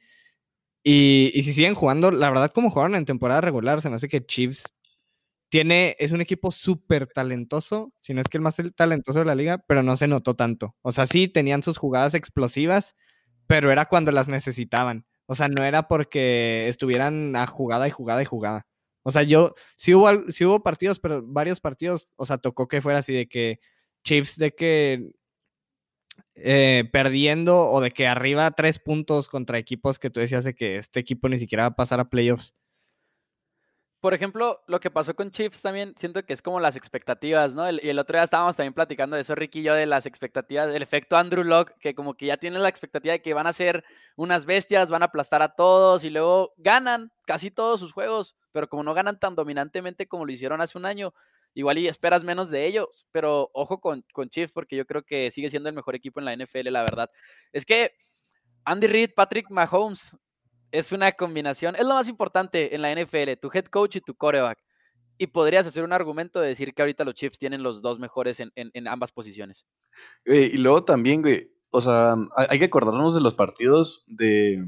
Y, y si siguen jugando, la verdad, como jugaron en temporada regular, se me hace que Chiefs tiene, es un equipo súper talentoso, si no es que el más talentoso de la liga, pero no se notó tanto. O sea, sí tenían sus jugadas explosivas, pero era cuando las necesitaban. O sea, no era porque estuvieran a jugada y jugada y jugada. O sea, yo, sí hubo, sí hubo partidos, pero varios partidos, o sea, tocó que fuera así de que Chiefs de que eh, perdiendo o de que arriba tres puntos contra equipos que tú decías de que este equipo ni siquiera va a pasar a playoffs por ejemplo, lo que pasó con Chiefs también, siento que es como las expectativas, ¿no? y el otro día estábamos también platicando de eso, Ricky y yo, de las expectativas, el efecto Andrew Locke, que como que ya tiene la expectativa de que van a ser unas bestias, van a aplastar a todos y luego ganan casi todos sus juegos, pero como no ganan tan dominantemente como lo hicieron hace un año, igual y esperas menos de ellos, pero ojo con, con Chiefs porque yo creo que sigue siendo el mejor equipo en la NFL, la verdad. Es que Andy Reid, Patrick Mahomes, es una combinación, es lo más importante en la NFL, tu head coach y tu coreback. Y podrías hacer un argumento de decir que ahorita los Chiefs tienen los dos mejores en, ambas posiciones. y luego también, güey, o sea, hay que acordarnos de los partidos de,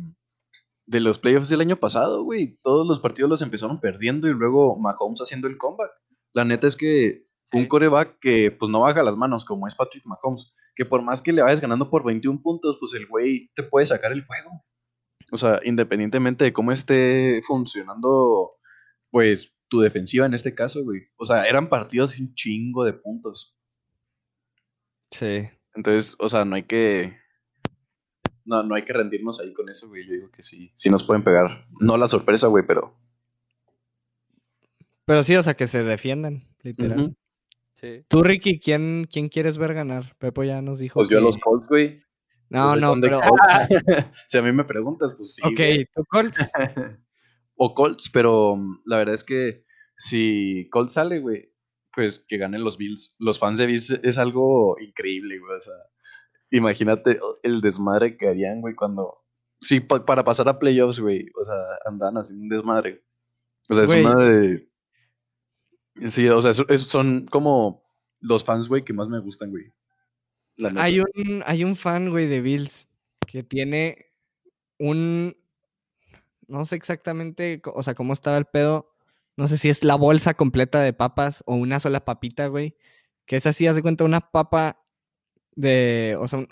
de los playoffs del año pasado, güey. Todos los partidos los empezaron perdiendo y luego Mahomes haciendo el comeback. La neta es que un coreback que pues no baja las manos como es Patrick Mahomes, que por más que le vayas ganando por 21 puntos, pues el güey te puede sacar el juego. O sea, independientemente de cómo esté funcionando, pues, tu defensiva en este caso, güey. O sea, eran partidos un chingo de puntos. Sí. Entonces, o sea, no hay que. No, no hay que rendirnos ahí con eso, güey. Yo digo que sí. Sí nos pueden pegar. No la sorpresa, güey, pero. Pero sí, o sea, que se defiendan, literal. Sí. Tú, Ricky, ¿quién, ¿quién quieres ver ganar? Pepo ya nos dijo. Pues yo los Colts, güey. No, no, pero... si a mí me preguntas, pues sí. Ok, ¿tú Colts? o Colts, pero mm, la verdad es que si Colts sale, güey, pues que ganen los Bills. Los fans de Bills es algo increíble, güey. O sea, imagínate el desmadre que harían, güey, cuando... Sí, para pasar a playoffs, güey. O sea, andan así un desmadre. O sea, es una de... Sí, o sea, son como los fans, güey, que más me gustan, güey. Hay un, hay un fan, güey, de Bills que tiene un. No sé exactamente, o sea, cómo estaba el pedo. No sé si es la bolsa completa de papas o una sola papita, güey. Que es así, hace cuenta, una papa de. O sea,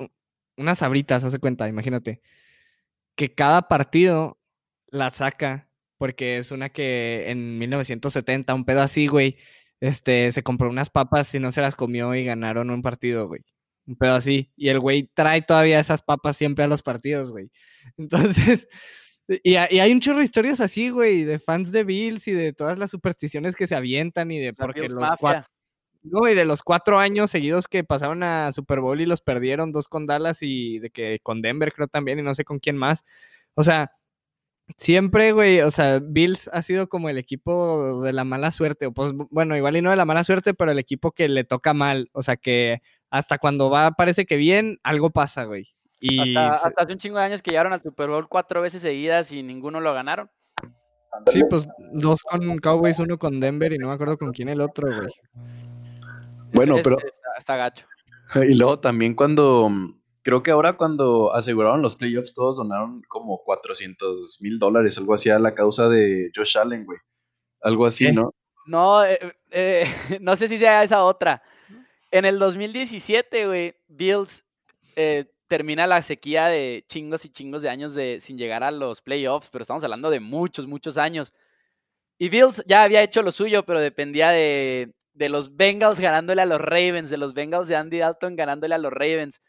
unas sabritas, hace cuenta, imagínate. Que cada partido la saca, porque es una que en 1970, un pedo así, güey, este, se compró unas papas y no se las comió y ganaron un partido, güey un pedo así. Y el güey trae todavía esas papas siempre a los partidos, güey. Entonces, y, hay un chorro de historias así, güey, de fans de Bills y de todas las supersticiones que se avientan y de porque los cuatro, no, y de los cuatro años seguidos que pasaron a Super Bowl y los perdieron, dos con Dallas y de que con Denver creo también y no sé con quién más. O sea, Siempre, güey, o sea, Bills ha sido como el equipo de la mala suerte, o pues bueno, igual y no de la mala suerte, pero el equipo que le toca mal, o sea, que hasta cuando va parece que bien, algo pasa, güey. Y hasta, hace un chingo de años que llegaron al Super Bowl cuatro veces seguidas y ninguno lo ganaron. Sí, pues dos con Cowboys, uno con Denver y no me acuerdo con quién el otro, güey. Bueno, pero... está gacho. Y luego también cuando creo que ahora cuando aseguraron los playoffs, todos donaron como 400 mil dólares, algo así a la causa de Josh Allen, güey. Algo así, ¿no? No, eh, eh, no sé si sea esa otra. En el 2017, güey, Bills eh, termina la sequía de chingos y chingos de años de, sin llegar a los playoffs, pero estamos hablando de muchos, muchos años. Y Bills ya había hecho lo suyo, pero dependía de, de los Bengals ganándole a los Ravens, de los Bengals de Andy Dalton ganándole a los Ravens.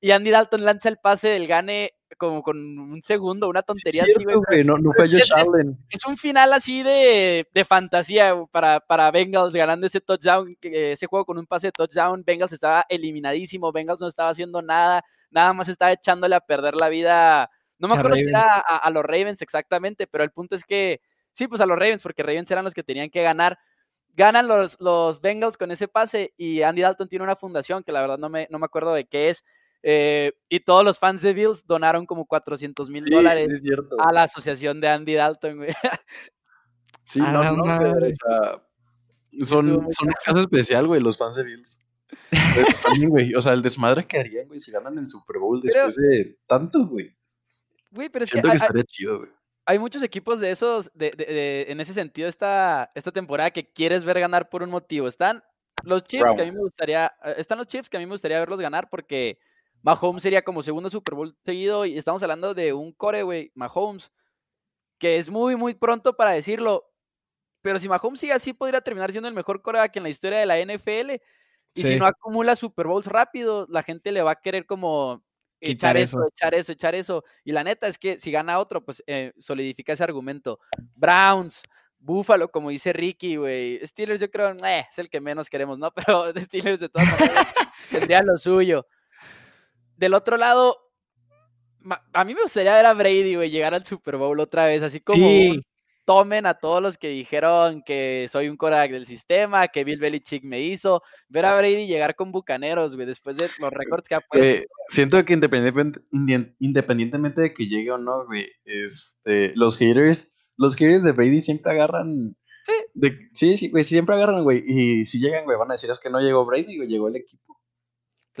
Y Andy Dalton lanza el pase del gane como con un segundo, una tontería Sí, así, güey. cierto, güey, no, no fue Es- Josh es- Allen. Es un final así de, de fantasía para, para Bengals ganando ese touchdown, ese juego con un pase de touchdown. Bengals estaba eliminadísimo, Bengals no estaba haciendo nada, nada más estaba echándole a perder la vida. No me acuerdo si era a, a los Ravens exactamente, pero el punto es que, sí, pues a los Ravens, porque Ravens eran los que tenían que ganar. Ganan los, los Bengals con ese pase y Andy Dalton tiene una fundación que la verdad no me, no me acuerdo de qué es. Eh, y todos los fans de Bills donaron como 400 mil Sí, dólares a la asociación de Andy Dalton, güey. Sí, A no, no, o sea, son, un caso especial, güey, los fans de Bills. Pero también, güey, o sea, el desmadre que harían, güey, si ganan en Super Bowl Pero- después de tanto, güey. Güey, pero es que Siento que hay- estaría chido, güey. hay muchos equipos de esos, de, de- de- en ese sentido, esta, esta temporada que quieres ver ganar por un motivo. Están los Chiefs, que a mí me gustaría, eh, están los Chiefs que a mí me gustaría verlos ganar porque Mahomes sería como segundo Super Bowl seguido y estamos hablando de un core, güey, Mahomes, que es muy, muy pronto para decirlo, pero si Mahomes sigue así, podría terminar siendo el mejor coreback en la historia de la NFL. Y si no acumula Super Bowls rápido, la gente le va a querer como echar eso, eso. echar eso, echar eso. Y la neta es que si gana otro, pues eh, solidifica ese argumento. Browns, Buffalo, como dice Ricky, güey. Steelers, yo creo, eh, es el que menos queremos, ¿no? Pero Steelers de todas maneras tendría lo suyo. Del otro lado, a mí me gustaría ver a Brady, güey, llegar al Super Bowl otra vez, así como un tomen a todos los que dijeron que soy un coreback del sistema, que Bill Belichick me hizo. Ver a Brady llegar con bucaneros, güey, después de los récords que ha puesto. Güey, siento que independientemente, de que llegue o no, güey, este, los haters, los haters de Brady siempre agarran. Sí. de- sí, sí, güey, siempre agarran, güey. Y si llegan, güey, van a decir es que no llegó Brady, güey, llegó el equipo.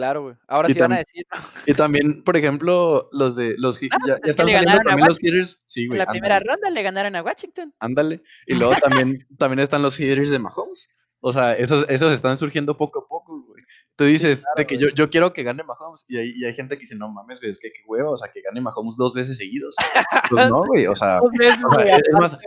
Claro, güey. Ahora Y sí van a decir, ¿no? Y también, por ejemplo, los de los ya, pues ya es que están le saliendo también los haters. Sí, en güey. la primera ronda le ganaron a Washington. ándale. Y luego también, también están los haters de Mahomes. O sea, esos, esos están surgiendo poco a poco, güey. Tú dices de que yo, yo quiero que gane Mahomes. Y hay, y hay gente que dice, no mames, güey, es que qué huevo, o sea, que gane Mahomes dos veces seguidos. Pues no, güey, o sea, Dos veces, o sea, güey, es más,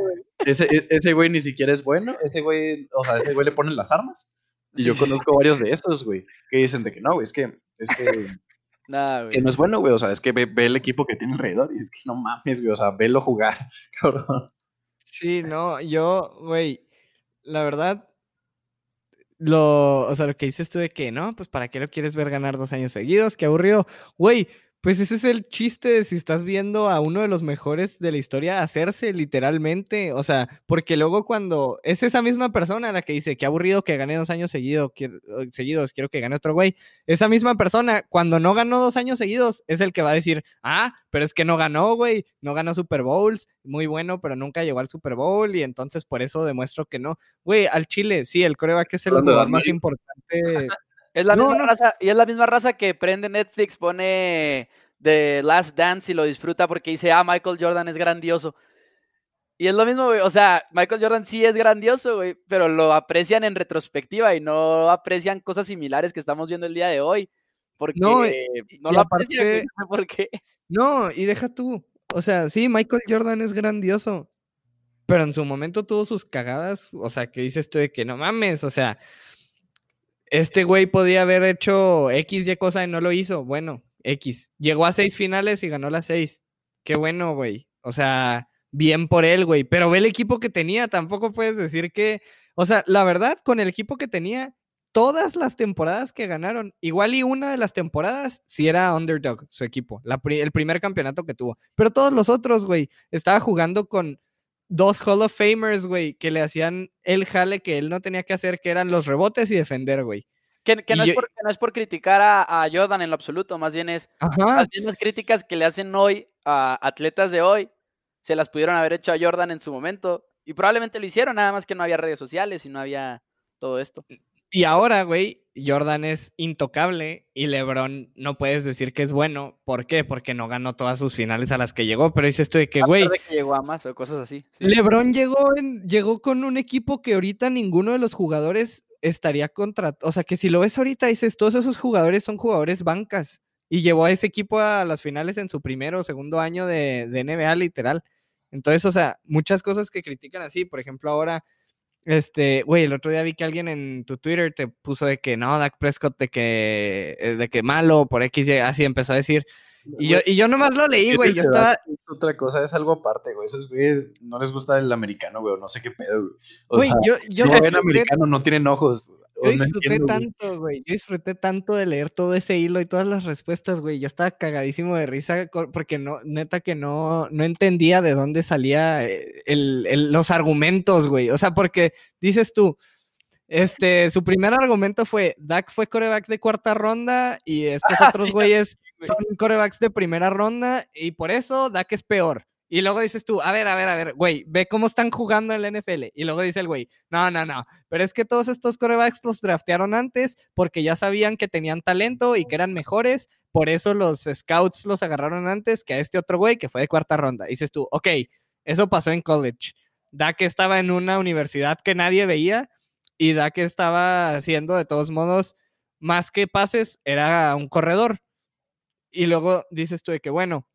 ese, e- ese güey ni siquiera es bueno. Ese güey, o sea, ese güey le ponen las armas. Y yo conozco varios de estos, güey, que dicen de que no, güey, es que, es que, Nah, güey. que no es bueno, güey. O sea, es que ve, ve el equipo que tiene alrededor y es que no mames, güey. O sea, velo jugar, cabrón. sí, no, yo, güey, la verdad, lo, o sea, lo que dices tú de que, no, pues ¿para qué lo quieres ver ganar dos años seguidos? Qué aburrido. Güey, pues ese es el chiste de si estás viendo a uno de los mejores de la historia hacerse literalmente. O sea, porque luego cuando es esa misma persona la que dice, qué aburrido que gane dos años seguido, quiero- eh, seguidos, quiero que gane otro güey. Esa misma persona, cuando no ganó dos años seguidos, es el que va a decir, ah, pero es que no ganó, güey, no ganó Super Bowls, muy bueno, pero nunca llegó al Super Bowl y entonces por eso demuestro que no. Güey, al Chile, sí, el coreback es el jugador más importante. Es la No, misma no. raza, y es la misma raza que prende Netflix, pone The Last Dance y lo disfruta porque dice, ah, Michael Jordan es grandioso. Y es lo mismo, güey. O sea, Michael Jordan sí es grandioso, güey, pero lo aprecian en retrospectiva y no aprecian cosas similares que estamos viendo el día de hoy. Porque No, no, y- lo y aprecian, güey, aparte- no sé por qué. No, y deja tú. O sea, sí, Michael Jordan es grandioso. Pero en su momento tuvo sus cagadas. O sea, que dices tú de que no mames. O sea, este güey podía haber hecho X y cosa y no lo hizo. Bueno, X. Llegó a seis finales y ganó las seis. Qué bueno, güey. O sea, bien por él, güey. Pero ve el equipo que tenía. Tampoco puedes decir que. O sea, la verdad, con el equipo que tenía, todas las temporadas que ganaron, igual y una de las temporadas, sí era underdog su equipo, la el primer campeonato que tuvo. Pero todos los otros, güey, estaba jugando con dos Hall of Famers, güey, que le hacían el jale que él no tenía que hacer, que eran los rebotes y defender, güey. Que, que no, es por, que no es por criticar a, a Jordan en lo absoluto, más bien es Ajá. las mismas críticas que le hacen hoy a atletas de hoy, se las pudieron haber hecho a Jordan en su momento. Y probablemente lo hicieron, nada más que no había redes sociales y no había todo esto. Y ahora, güey, Jordan es intocable y LeBron no puedes decir que es bueno. ¿Por qué? Porque no ganó todas sus finales a las que llegó. Pero dices tú de que, güey, llegó a más o cosas así. sí. LeBron llegó, en, llegó con un equipo que ahorita ninguno de los jugadores estaría contra. O sea, que si lo ves ahorita, dices, todos esos jugadores son jugadores bancas. Y llevó a ese equipo a las finales en su primero o segundo año de, de NBA, literal. Entonces, o sea, muchas cosas que critican así. Por ejemplo, ahora Este, güey, el otro día vi que alguien en tu Twitter te puso de que no, Dak Prescott, de que, eh, de que malo por X, así empezó a decir. Y yo, y yo nomás lo leí, güey. Yo estaba. Es otra cosa, es algo aparte, güey. Esos güeyes no les gusta el americano, güey. No sé qué pedo, güey. O Güey, sea, yo, yo no ven americano, no tienen ojos. yo disfruté entiendo, tanto, güey. Yo disfruté tanto de leer todo ese hilo y todas las respuestas, güey. Yo estaba cagadísimo de risa porque no, neta que no, no entendía de dónde salía eh, el, el- los argumentos, güey. O sea, porque dices tú, este, su primer argumento fue, Dak fue coreback de cuarta ronda y estos Ah, otros sí, güeyes güey. Son corebacks de primera ronda y por eso Dak es peor. Y luego dices tú, a ver, a ver, a ver, güey, ve cómo están jugando en la NFL. Y luego dice el güey, no, no, no, pero es que todos estos corebacks los draftearon antes porque ya sabían que tenían talento y que eran mejores, por eso los scouts los agarraron antes que a este otro güey que fue de cuarta ronda. Dices tú, ok, eso pasó en college. Dak estaba en una universidad que nadie veía y Dak estaba haciendo de todos modos más que pases, era un corredor. Y luego dices tú de que bueno,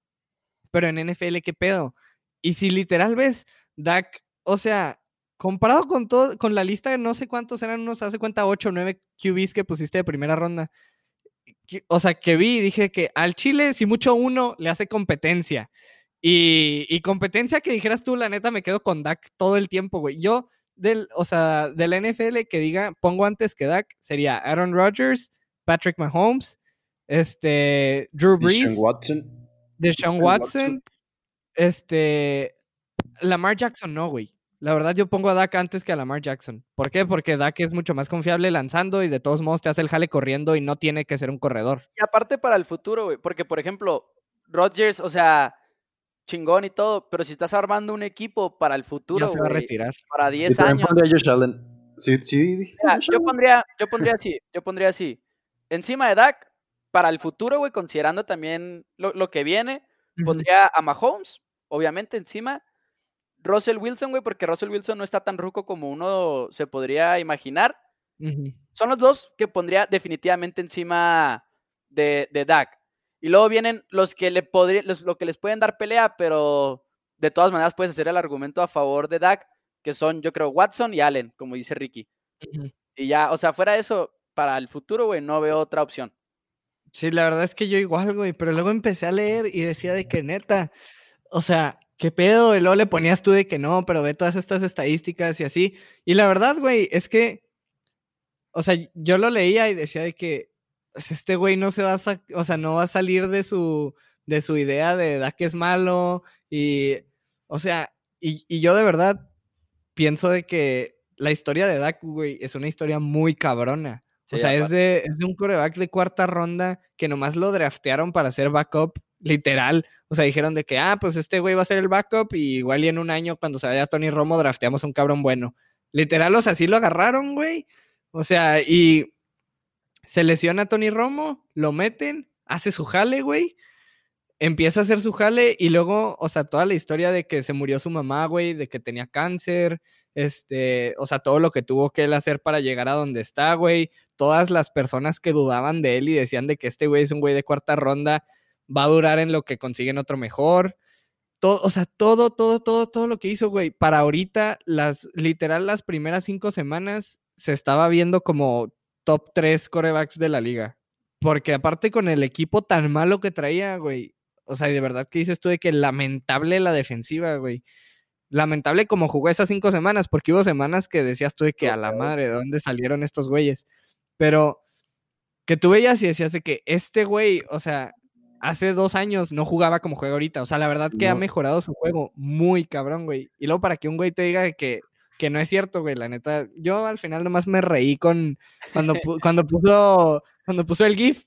pero en NFL qué pedo. Y si literal ves Dak, o sea, comparado con todo con la lista de no sé cuántos eran unos hace cuenta 8 o 9 QBs que pusiste de primera ronda. O sea, que vi y dije que al Chile si mucho uno le hace competencia. Y, y competencia que dijeras tú, la neta, me quedo con Dak todo el tiempo, güey. Yo, del, o sea, de la NFL que diga, pongo antes que Dak, sería Aaron Rodgers, Patrick Mahomes, este, Drew Deshaun Brees, Watson. Deshaun Deshaun Watson, este, Lamar Jackson no, güey. La verdad yo pongo a Dak antes que a Lamar Jackson. ¿Por qué? Porque Dak es mucho más confiable lanzando y de todos modos te hace el jale corriendo y no tiene que ser un corredor. Y aparte para el futuro, güey, porque por ejemplo, Rodgers, o sea, chingón y todo, pero si estás armando un equipo para el futuro, Ya se va a retirar. para Yo 10 también años. pondría a Josh Allen. Sí, sí, dijiste Mira, Josh yo pondría, yo pondría así, yo pondría así. Encima de Dak, para el futuro, güey, considerando también lo, lo que viene, pondría a Mahomes, obviamente, encima. Russell Wilson, güey, porque Russell Wilson no está tan ruco como uno se podría imaginar. Son los dos que pondría definitivamente encima de, de Dak. Y luego vienen los que le podría, los- lo que les pueden dar pelea, pero de todas maneras puedes hacer el argumento a favor de Dak, que son, yo creo, Watson y Allen, como dice Ricky. Y ya, o sea, fuera de eso, para el futuro, güey, no veo otra opción. Sí, la verdad es que yo igual, güey, pero luego empecé a leer y decía de que neta, o sea, ¿qué pedo? Y luego le ponías tú de que no, pero ve todas estas estadísticas y así. Y la verdad, güey, es que, o sea, yo lo leía y decía de que pues, este güey no se va a, o sea, no va a salir de su, de su idea de Dak es malo y, o sea, y, y yo de verdad pienso de que la historia de Dak, güey, es una historia muy cabrona. O sea, es de, es de un coreback de cuarta ronda que nomás lo draftearon para hacer backup, literal. O sea, dijeron de que, ah, pues este güey va a ser el backup y igual y en un año cuando se vaya Tony Romo drafteamos a un cabrón bueno. Literal, o sea, sí lo agarraron, güey. O sea, y se lesiona Tony Romo, lo meten, hace su jale, güey. Empieza a hacer su jale y luego, o sea, toda la historia de que se murió su mamá, güey, de que tenía cáncer, este, o sea, todo lo que tuvo que él hacer para llegar a donde está, güey. Todas las personas que dudaban de él y decían de que este güey es un güey de cuarta ronda, va a durar en lo que consiguen otro mejor. Todo, o sea, todo, todo, todo, todo lo que hizo, güey. Para ahorita, las, literal, las primeras cinco semanas se estaba viendo como top tres corebacks de la liga. Porque aparte con el equipo tan malo que traía, güey. O sea, de verdad que dices tú de que lamentable la defensiva, güey. Lamentable como jugó esas cinco semanas, porque hubo semanas que decías tú de que a la madre, ¿de dónde salieron estos güeyes? Pero que tú veías y decías de que este güey, o sea, hace dos años no jugaba como juega ahorita. O sea, la verdad que ha mejorado su juego muy cabrón, güey. Y luego para que un güey te diga que, que no es cierto, güey, la neta, yo al final nomás me reí con cuando, cuando puso cuando puso el GIF.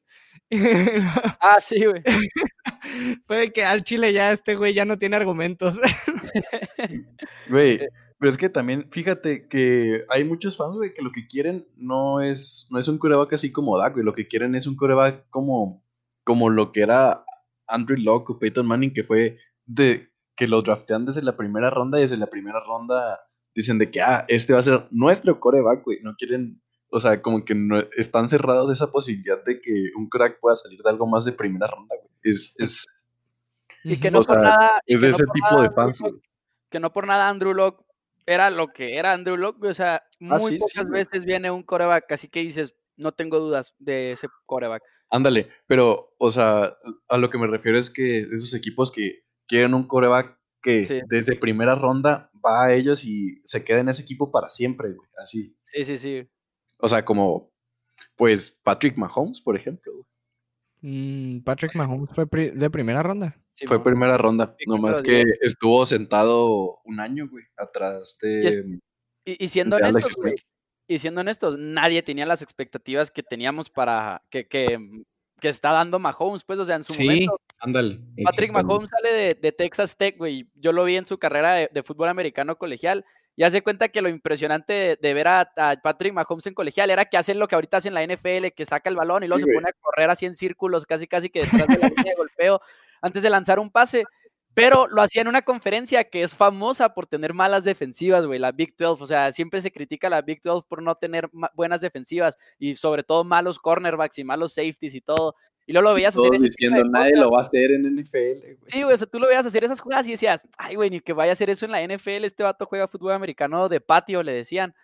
Ah, sí, güey. Fue de que al chile ya este güey ya no tiene argumentos. Güey, Eh. pero es que también, fíjate que hay muchos fans, güey, que lo que quieren no es, no es un coreback así como Dak, güey. Lo que quieren es un coreback como, como lo que era Andrew Locke o Peyton Manning, que fue de que lo draftean desde la primera ronda y desde la primera ronda dicen de que, ah, este va a ser nuestro coreback, güey. No quieren, o sea, como que no, están cerrados esa posibilidad de que un crack pueda salir de algo más de primera ronda, güey. Es, es, Y que no O por sea, nada. es que de no ese por tipo nada de Andrew fans, güey. Que no por nada Andrew Locke era lo que era Andrew Locke, güey. O sea, muy Ah, sí, sí, pocas güey. veces viene un coreback, así que dices, no tengo dudas de ese coreback. Ándale, pero, o sea, a lo que me refiero es que esos equipos que quieren un coreback que Sí. desde primera ronda va a ellos y se queda en ese equipo para siempre, güey, así. Sí, sí, sí. O sea, como, pues, Patrick Mahomes, por ejemplo, güey. Mm, Patrick Mahomes fue pri- de primera ronda. sí, Fue primera ronda, Sí, nomás que 10. estuvo sentado un año, güey, atrás Y es- de, Y, y siendo de honestos, güey, y siendo honestos, nadie tenía las expectativas que teníamos para que, que, que está dando Mahomes, pues, o sea, en su Sí. momento Ándale. Patrick. Mahomes sale de, de Texas Tech, güey. Yo lo vi en su carrera de, de fútbol americano colegial. Y hace cuenta que lo impresionante de, de ver a, a Patrick Mahomes en colegial era que hacen lo que ahorita hacen en la NFL, que saca el balón y luego Sí, se pone a correr así en círculos, casi casi que detrás de la línea de golpeo, antes de lanzar un pase. Pero lo hacía en una conferencia que es famosa por tener malas defensivas, güey, la Big 12. O sea, siempre se critica a la Big 12 por no tener buenas defensivas y sobre todo malos cornerbacks y malos safeties y todo. Y luego lo veías hacer ese tipo diciendo, de nadie cosas. lo va a hacer en NFL, güey. Sí, güey, o sea, tú lo veías hacer esas jugadas y decías, ay, güey, ni que vaya a hacer eso en la NFL, este vato juega fútbol americano de patio, le decían.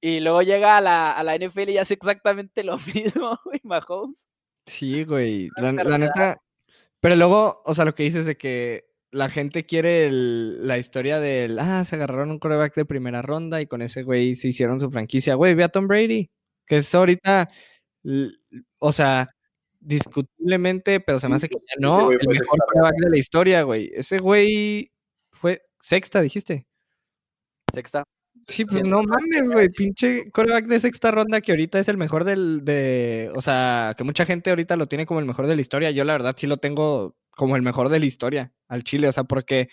Y luego llega a la, a la NFL y hace exactamente lo mismo, güey, Mahomes. Sí, güey. La, neta. Pero luego, o sea, lo que dices de que la gente quiere el- la historia del, ah, se agarraron un coreback de primera ronda y con ese güey se hicieron su franquicia. Güey, ve a Tom Brady, que es ahorita, l- o sea, discutiblemente, pero se me hace que ya no, el fue mejor sexta coreback de la historia, güey. Ese güey fue sexta, dijiste. Sexta. Sí, pues no, mames, güey, pinche coreback de sexta ronda que ahorita es el mejor del, de, o sea, que mucha gente ahorita lo tiene como el mejor de la historia. Yo la verdad sí lo tengo como el mejor de la historia al Chile, o sea, porque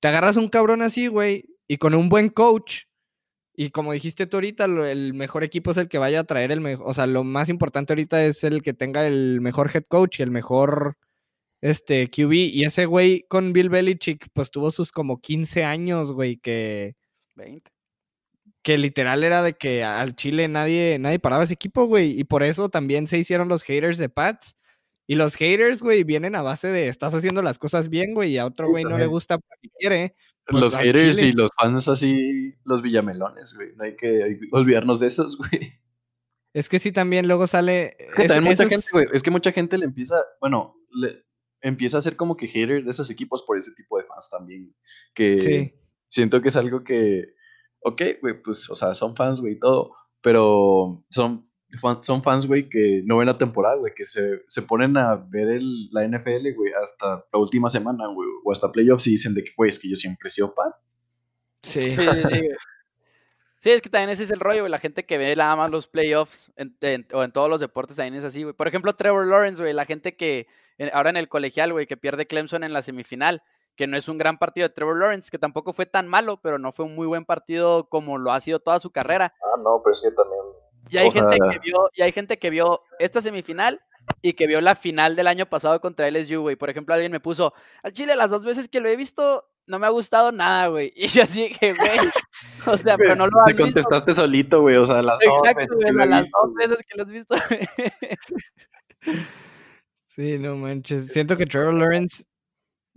te agarras un cabrón así, güey, y con un buen coach, y como dijiste tú ahorita, lo- el mejor equipo es el que vaya a traer el mejor, o sea, lo más importante ahorita es el que tenga el mejor head coach y el mejor, este, QB, y ese güey con Bill Belichick, pues tuvo sus como 15 años, güey, que 20. que literal era de que al Chile nadie, nadie paraba ese equipo, güey. Y por eso también se hicieron los haters de Pats. Y los haters, güey, vienen a base de estás haciendo las cosas bien, güey, y a otro Sí, güey no le gusta porque quiere. Pues, los haters chile. y los fans así, los villamelones, güey. No hay que olvidarnos de esos, güey. Es que sí, también luego sale. Es que es- también mucha esos- gente, güey. Es que mucha gente le empieza, bueno, le empieza a ser como que hater de esos equipos por ese tipo de fans también. Que Sí. siento que es algo que, ok, güey, pues, o sea, son fans, güey, y todo, pero son, fan- son fans, güey, que no ven la temporada, güey, que se, se ponen a ver el, la NFL, güey, hasta la última semana, güey, o hasta playoffs y dicen de que, güey, es que yo siempre he sido fan. Sí. Sí, sí, sí, güey. Sí, es que también ese es el rollo, güey. La gente que ve nada más los playoffs en- en- o en todos los deportes también es así, güey. Por ejemplo, Trevor Lawrence, güey. La gente que en- ahora en el colegial, güey, que pierde Clemson en la semifinal, que no es un gran partido de Trevor Lawrence, que tampoco fue tan malo, pero no fue un muy buen partido como lo ha sido toda su carrera. Ah, no, pero es que también... Y hay, gente que vio, y hay gente que vio esta semifinal y que vio la final del año pasado contra LSU, güey. Por ejemplo, alguien me puso, al Chile las dos veces que lo he visto, no me ha gustado nada, güey. Y yo así que, güey, o sea, pero no lo has Te visto. contestaste solito, güey, o sea, las dos veces Exacto, las dos veces que lo has visto. Sí, no manches. Siento que Trevor Lawrence.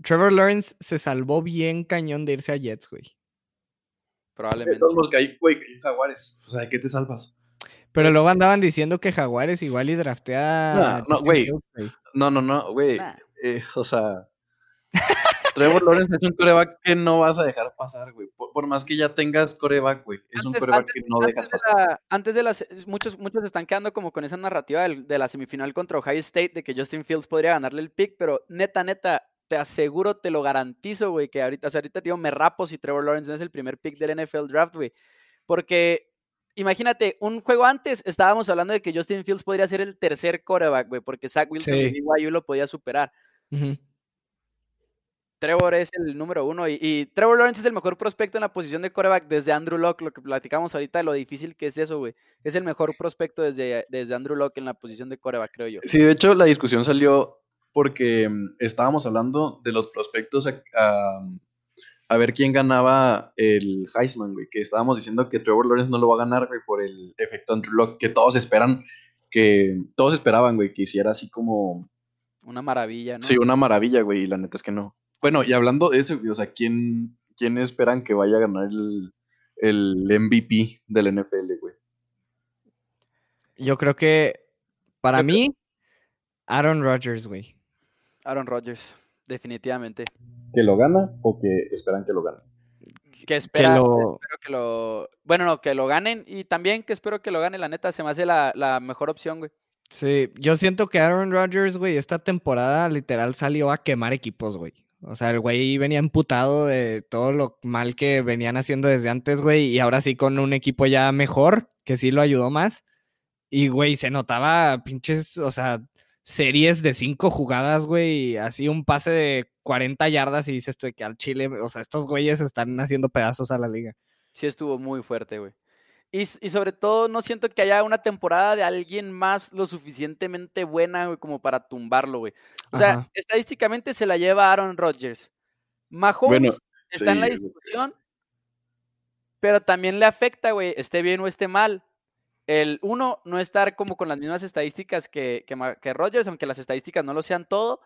Trevor Lawrence se salvó bien cañón de irse a Jets, güey. De Probablemente. todos modos, que hay, güey, que hay jaguares. O sea, ¿de qué te salvas? Pero luego andaban diciendo que Jaguares igual y draftea. No, no, güey. No, no, no, güey. Nah. eh, o sea, Trevor Lawrence es un coreback que no vas a dejar pasar, güey. Por, por más que ya tengas coreback, güey. Es un coreback antes- que no dejas pasar. de la- antes de las muchos muchos están quedando como con esa narrativa del- de la semifinal contra Ohio State de que Justin Fields podría ganarle el pick, pero neta neta te aseguro, te lo garantizo, güey, que ahorita, o sea, ahorita tío, me rapo si Trevor Lawrence no es el primer pick del NFL draft, güey. Porque imagínate, un juego antes estábamos hablando de que Justin Fields podría ser el tercer quarterback, güey, porque Zach Wilson Sí. de BYU lo podía superar. Trevor es el número uno y, y Trevor Lawrence es el mejor prospecto en la posición de quarterback desde Andrew Locke, lo que platicamos ahorita de lo difícil que es eso, güey. Es el mejor prospecto desde, desde Andrew Locke en la posición de quarterback, creo yo. Sí, de hecho, la discusión salió porque mm, estábamos hablando de los prospectos a, a- ver quién ganaba el Heisman, güey. Que estábamos diciendo que Trevor Lawrence no lo va a ganar, güey, por el efecto Andrew Locke, que todos esperan, que todos esperaban, güey, que hiciera así como Una maravilla, ¿no? Sí, una maravilla, güey, y la neta es que no. Bueno, y hablando de eso, güey, o sea, ¿quién, quién esperan que vaya a ganar el, el MVP del NFL, güey. Yo creo que para mí, Aaron Rodgers, güey. Aaron Rodgers, definitivamente. ¿Que lo gana o que esperan que lo gane? Que espera, lo- espero que lo. Bueno, no, que lo ganen. Y también que espero que lo gane, la neta, se me hace la, la mejor opción, güey. Sí, yo siento que Aaron Rodgers, güey, esta temporada literal salió a quemar equipos, güey. O sea, el güey venía emputado de todo lo mal que venían haciendo desde antes, güey, y ahora sí con un equipo ya mejor, que sí lo ayudó más. Y, güey, se notaba pinches, o sea, series de cinco jugadas, güey, así un pase de 40 yardas y dices tú de que al Chile, o sea, estos güeyes están haciendo pedazos a la liga. Sí estuvo muy fuerte, güey. Y, sobre todo, no siento que haya una temporada de alguien más lo suficientemente buena, güey, como para tumbarlo, güey. O sea, Ajá. estadísticamente se la lleva Aaron Rodgers. Mahomes Bueno, está en la discusión, pero también le afecta, güey, esté bien o esté mal. El uno, no estar como con las mismas estadísticas que, que, que Rodgers, aunque las estadísticas no lo sean todo,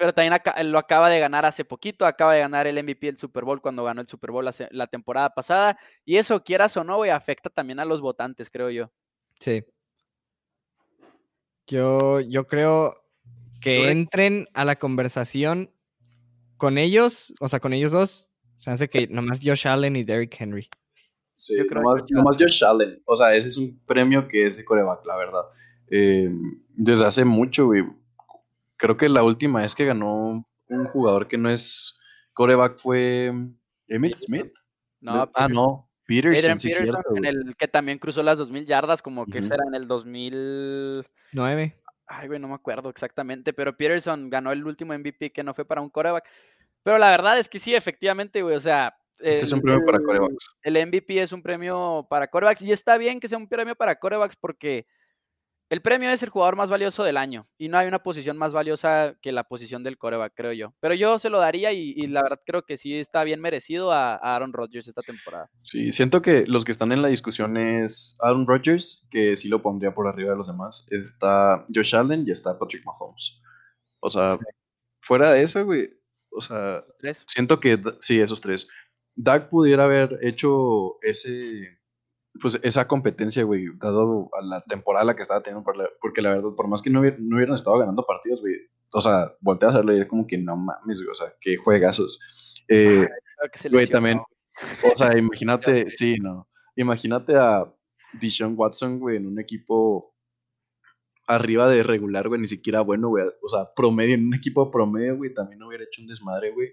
pero también lo acaba de ganar hace poquito, acaba de ganar el MVP del Super Bowl cuando ganó el Super Bowl la, temporada pasada, y eso, quieras o no, afecta también a los votantes, creo yo. Sí. Yo, yo creo que entren a la conversación con ellos, o sea, con ellos dos, se hace que nomás Josh Allen y Derrick Henry. Sí, Yo creo nomás, que Josh nomás Josh Allen. O sea, ese es un premio que es de coreback, la verdad. Eh, desde hace mucho, güey. Creo que la última vez que ganó un jugador que no es coreback fue Emmitt Smith. No, De- ah, no. Peterson, Adrian sí, Peterson, cierto. en el que también cruzó las 2000 yardas, como que Ujú. será en el 2000. Nueve. Ay, güey, no me acuerdo exactamente, pero Peterson ganó el último MVP que no fue para un coreback. Pero la verdad es que sí, efectivamente, güey, o sea. Este es un premio para corebacks. El MVP es un premio para corebacks y está bien que sea un premio para corebacks porque el premio es el jugador más valioso del año y no hay una posición más valiosa que la posición del coreback, creo yo. Pero yo se lo daría y, y la verdad creo que sí está bien merecido a, a Aaron Rodgers esta temporada. Sí, siento que los que están en la discusión es Aaron Rodgers, que sí lo pondría por arriba de los demás. Está Josh Allen y está Patrick Mahomes. O sea, fuera de eso, güey. O sea, ¿Tres? siento que sí, esos tres. Dak pudiera haber hecho ese, pues esa competencia, güey, dado a la temporada la que estaba teniendo, por la- porque la verdad, por más que no, hubier- no hubieran estado ganando partidos, güey, o sea, volteas a hacerlo y es como que no mames, güey, o sea, qué juegazos. Eh, Güey, también. O sea, imagínate, sí, no. Imagínate a Deshaun Watson, güey, en un equipo arriba de regular, güey, ni siquiera bueno, güey. O sea, promedio, en un equipo promedio, güey, también hubiera hecho un desmadre, güey.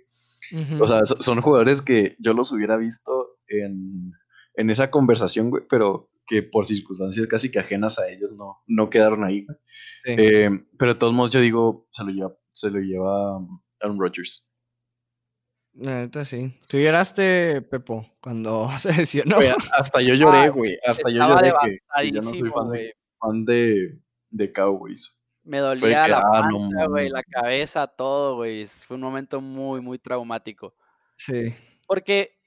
O sea, so- son jugadores que yo los hubiera visto en, en esa conversación, güey, pero que por circunstancias casi que ajenas a ellos no, no quedaron ahí, güey. Sí. Eh, pero de todos modos, yo digo, se lo lleva, se lo lleva um, Aaron Rodgers. La neta sí. Tú lloraste, Pepo, cuando se lesionó. Hasta yo lloré, Ah, güey. Hasta yo lloré que, que yo no soy fan, de, güey. fan de, de Cowboys. Me dolía que, la ah, panza, güey, la cabeza, todo, güey. Fue un momento muy, muy traumático. Sí. Porque,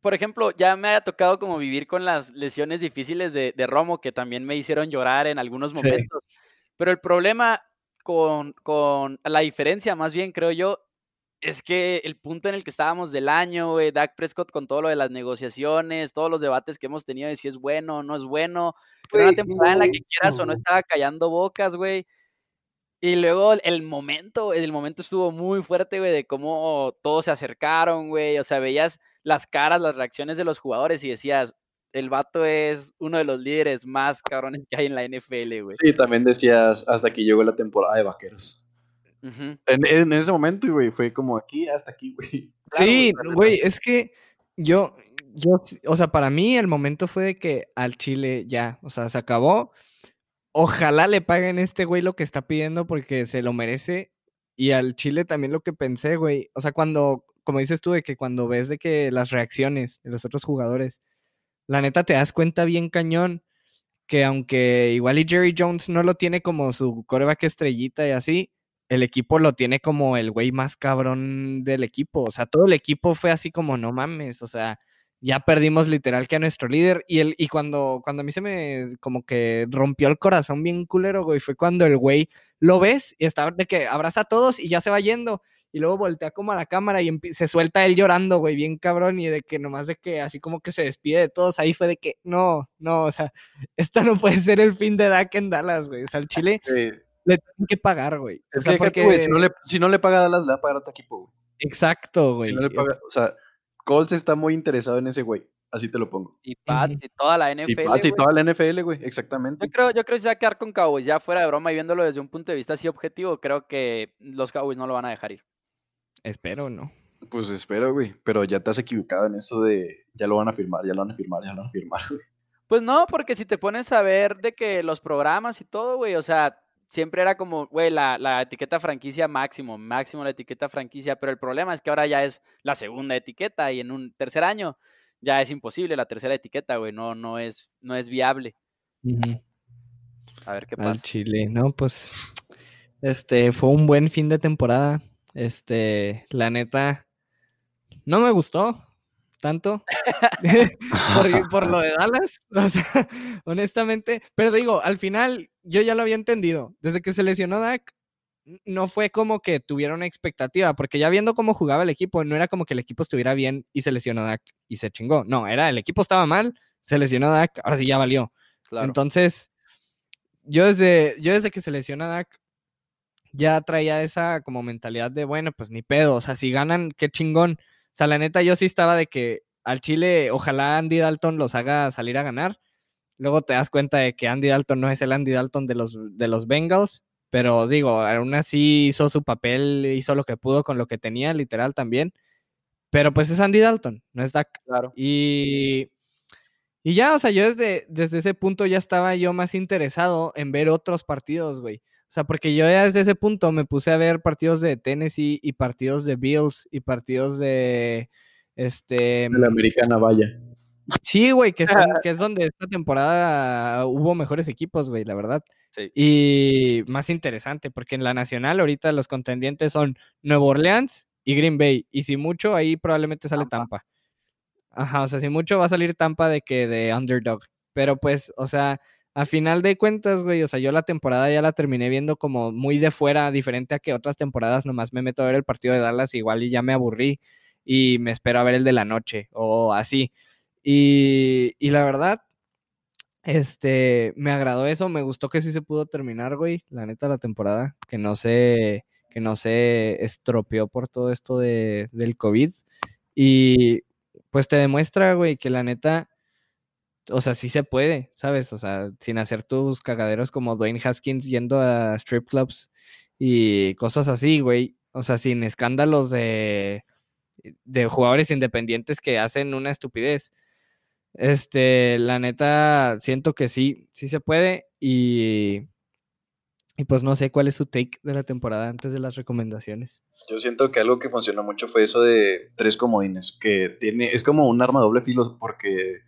por ejemplo, ya me haya tocado como vivir con las lesiones difíciles de, de Romo, que también me hicieron llorar en algunos Sí. momentos. Pero el problema con, con la diferencia, más bien, creo yo, es que el punto en el que estábamos del año, güey, Dak Prescott con todo lo de las negociaciones, todos los debates que hemos tenido de si es bueno o no es bueno, una temporada en la que quieras o no estaba callando bocas, güey. Y luego el- momento, el momento estuvo muy fuerte, güey, de cómo todos se acercaron, güey. O sea, veías las caras, las reacciones de los jugadores y decías, el vato es uno de los líderes más cabrones que hay en la NFL, güey. Sí, también decías hasta que llegó la temporada de vaqueros. En, en ese momento, güey, fue como aquí hasta aquí, güey. Claro, sí, güey, es que yo, yo, o sea, para mí el momento fue de que al Chile ya, o sea, se acabó. Ojalá le paguen a este güey lo que está pidiendo porque se lo merece. Y al Chile también lo que pensé, güey. O sea, cuando, como dices tú, de que cuando ves de que las reacciones de los otros jugadores, la neta te das cuenta bien cañón que aunque igual y Jerry Jones no lo tiene como su coreback estrellita y así, el equipo lo tiene como el güey más cabrón del equipo. O sea, todo el equipo fue así como, no mames, o sea, ya perdimos literal que a nuestro líder. Y, el, y cuando, cuando a mí se me como que rompió el corazón bien culero, güey, fue cuando el güey lo ves y está de que abraza a todos y ya se va yendo. y luego voltea como a la cámara y se suelta él llorando, güey, bien cabrón, y de que nomás de que así como que se despide de todos, ahí fue de que, no, no, o sea, esta no puede ser el fin de Dak en Dallas, güey, o sea, al Chile le tienen que pagar, güey. O es sea, que, tú, güey, si, no le, si no le paga a Dallas, le va a pagar a otro equipo, güey. Exacto, güey. Si no le paga, o sea, Colts está muy interesado en ese güey. Así te lo pongo. Y Pats y toda la NFL. Y Pats y güey. toda la NFL, güey, exactamente. Yo creo, yo creo que se va a quedar con Cowboys, ya fuera de broma y viéndolo desde un punto de vista así objetivo, creo que los Cowboys no lo van a dejar ir. Espero, ¿no? Pues espero, güey. Pero ya te has equivocado en eso de ya lo van a firmar, ya lo van a firmar, ya lo van a firmar, güey. Pues no, porque si te pones a ver de que los programas y todo, güey, o sea, siempre era como, güey, la, la etiqueta franquicia máximo, máximo la etiqueta franquicia, pero el problema es que ahora ya es la segunda etiqueta y en un tercer año ya es imposible la tercera etiqueta, güey, no, no es, no es viable. A ver qué Al pasa. Chile, no, pues, este, fue un buen fin de temporada. Este, la neta, no me gustó tanto por, por lo de Dallas, o sea, honestamente, pero digo, al final yo ya lo había entendido, desde que se lesionó Dak, no fue como que tuviera una expectativa, porque ya viendo cómo jugaba el equipo, no era como que el equipo estuviera bien y se lesionó Dak y se chingó, no, era el equipo estaba mal, se lesionó Dak, ahora sí ya valió. Claro. Entonces, yo desde, yo desde que se lesiona Dak, ya traía esa como mentalidad de, bueno, pues ni pedo, o sea, si ganan, qué chingón. O sea, la neta, yo sí estaba de que al Chile, ojalá Andy Dalton los haga salir a ganar. Luego te das cuenta de que Andy Dalton no es el Andy Dalton de los, de los Bengals, pero digo, aún así hizo su papel, hizo lo que pudo con lo que tenía, literal también. Pero pues es Andy Dalton, no es Dak. Claro. Y, y ya, o sea, yo desde, desde ese punto ya estaba yo más interesado en ver otros partidos, güey. O sea, porque yo ya desde ese punto me puse a ver partidos de Tennessee y partidos de Bills y partidos de este De la americana, vaya. Sí, güey, que, es donde esta temporada hubo mejores equipos, güey, la verdad. Sí. Y más interesante, porque en la nacional ahorita los contendientes son Nueva Orleans y Green Bay. Y si mucho, ahí probablemente sale Tampa. Ajá, o sea, si mucho va a salir Tampa de que de underdog. Pero pues, o sea, a final de cuentas, güey, o sea, yo la temporada ya la terminé viendo como muy de fuera, diferente a que otras temporadas nomás me meto a ver el partido de Dallas igual y ya me aburrí y me espero a ver el de la noche o así. Y, la verdad, este, me agradó eso, me gustó que sí se pudo terminar, güey, la neta, la temporada, que no se, que no se estropeó por todo esto de, del COVID. Y pues te demuestra, güey, que la neta, o sea, sí se puede, ¿sabes? O sea, sin hacer tus cagaderos como Dwayne Haskins yendo a strip clubs y cosas así, güey. O sea, sin escándalos de, de jugadores independientes que hacen una estupidez. Este, la neta, siento que sí, sí se puede. Y, y pues no sé cuál es su take de la temporada antes de las recomendaciones. Yo siento que algo que funcionó mucho fue eso de tres comodines, que tiene, es como un arma doble filo porque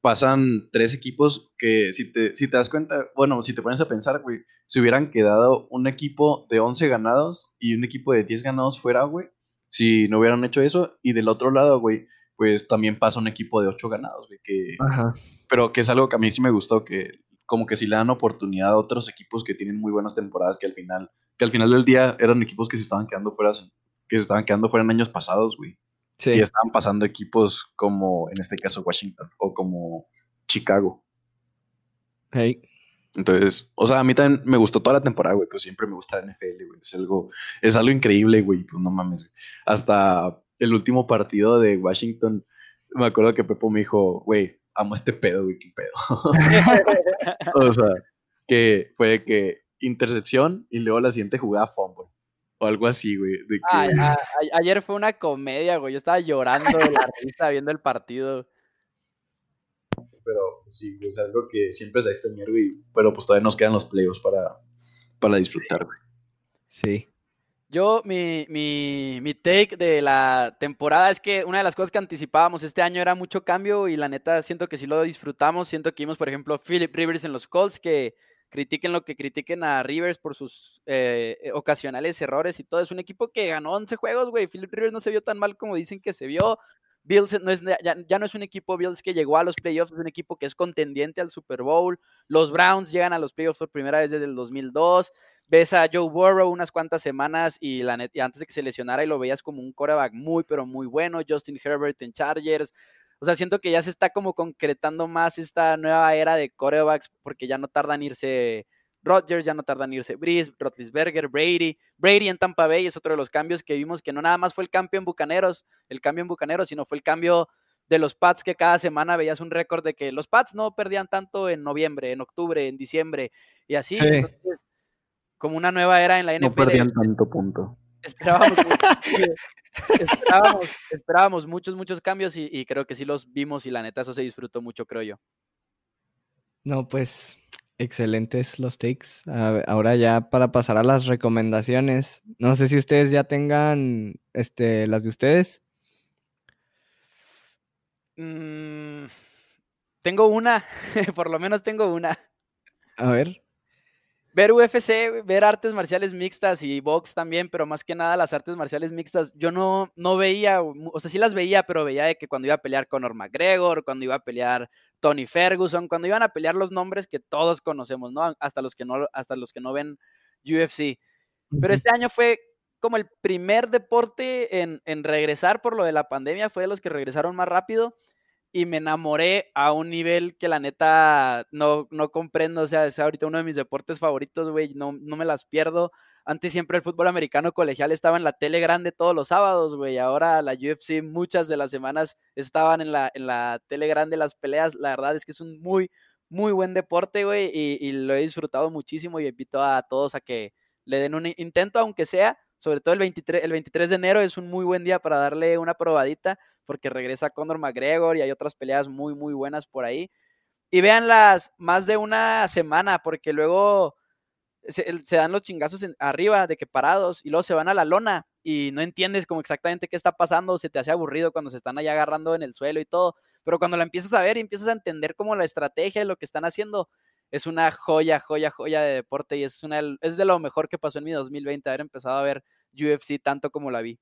pasan tres equipos que si te, si te das cuenta, bueno, si te pones a pensar, güey, si hubieran quedado un equipo de 11 ganados y un equipo de 10 ganados fuera, güey, si no hubieran hecho eso, y del otro lado, güey, pues también pasa un equipo de 8 ganados, güey, que, Ajá. pero que es algo que a mí sí me gustó, que como que si le dan oportunidad a otros equipos que tienen muy buenas temporadas, que al final, que al final del día eran equipos que se estaban quedando fuera, que se estaban quedando fuera en años pasados, güey. Sí. Y estaban pasando equipos como, en este caso, Washington o como Chicago. Hey. Entonces, o sea, a mí también me gustó toda la temporada, güey, pues siempre me gusta la NFL, güey. Es algo, es algo increíble, güey, pues no mames, güey. Hasta el último partido de Washington, me acuerdo que Pepo me dijo, güey, amo este pedo, güey, qué pedo. o sea, que fue que intercepción y luego la siguiente jugada fumble. O algo así, güey. De que, Ay, a- a- ayer fue una comedia, güey. Yo estaba llorando de la risa viendo el partido. Pero pues, sí, güey, es algo que siempre se extrañar, güey. Pero pues todavía nos quedan los playoffs para, para disfrutar, güey. Sí. Yo, mi, mi, mi take de la temporada es que una de las cosas que anticipábamos este año era mucho cambio y la neta siento que sí lo disfrutamos. Siento que vimos, por ejemplo, Philip Rivers en los Colts, que critiquen lo que critiquen a Rivers por sus eh, eh, ocasionales errores y todo. Es un equipo que ganó 11 juegos, güey. Philip Rivers no se vio tan mal como dicen que se vio. Bills no es, ya, no es un equipo Bills que llegó a los playoffs, es un equipo que es contendiente al Super Bowl. Los Browns llegan a los playoffs por primera vez desde el 2002. Ves a Joe Burrow unas cuantas semanas y, la net, y antes de que se lesionara y lo veías como un coreback muy, pero muy bueno, Justin Herbert en Chargers. O sea, siento que ya se está como concretando más esta nueva era de corebacks porque ya no tardan irse Rodgers, ya no tardan en irse Breeze, Rotlisberger, Brady. Brady en Tampa Bay es otro de los cambios que vimos que no nada más fue el cambio en Bucaneros, el cambio en Bucaneros, sino fue el cambio de los Pats que cada semana veías un récord de que los Pats no perdían tanto en noviembre, en octubre, en diciembre y así. Como una nueva era en la NFL. No perdían tanto punto. Esperábamos, esperábamos, muchos, muchos cambios y, y, creo que sí los vimos y la neta eso se disfrutó mucho, creo yo. No, pues excelentes los takes. Ahora ya para pasar a las recomendaciones. No sé si ustedes ya tengan este, las de ustedes. Mm, tengo una, por lo menos tengo una. A ver. Ver UFC, ver artes marciales mixtas y box también, pero más que nada las artes marciales mixtas, yo no, no veía, o sea, sí las veía, pero veía de que cuando iba a pelear Conor McGregor, cuando iba a pelear Tony Ferguson, cuando iban a pelear los nombres que todos conocemos, ¿no? Hasta los que no, hasta los que no ven UFC. Pero este año fue como el primer deporte en, en, regresar por lo de la pandemia, fue de los que regresaron más rápido y me enamoré a un nivel que la neta no, no comprendo, o sea, es ahorita uno de mis deportes favoritos, güey, no, no me las pierdo. Antes siempre el fútbol americano colegial estaba en la tele grande todos los sábados, güey, ahora la UFC muchas de las semanas estaban en la, en la tele grande las peleas, la verdad es que es un muy, muy buen deporte, güey, y, y lo he disfrutado muchísimo y invito a todos a que le den un intento, aunque sea, sobre todo el 23, el 23 de enero es un muy buen día para darle una probadita, porque regresa Conor McGregor y hay otras peleas muy, muy buenas por ahí. Y véanlas más de una semana, porque luego se, dan los chingazos arriba de que parados y luego se van a la lona y no entiendes como exactamente qué está pasando, se te hace aburrido cuando se están allá agarrando en el suelo y todo, pero cuando la empiezas a ver y empiezas a entender como la estrategia de lo que están haciendo, es una joya, joya, joya de deporte y es, una, es de lo mejor que pasó en mi 2020, haber empezado a ver UFC tanto como la vi.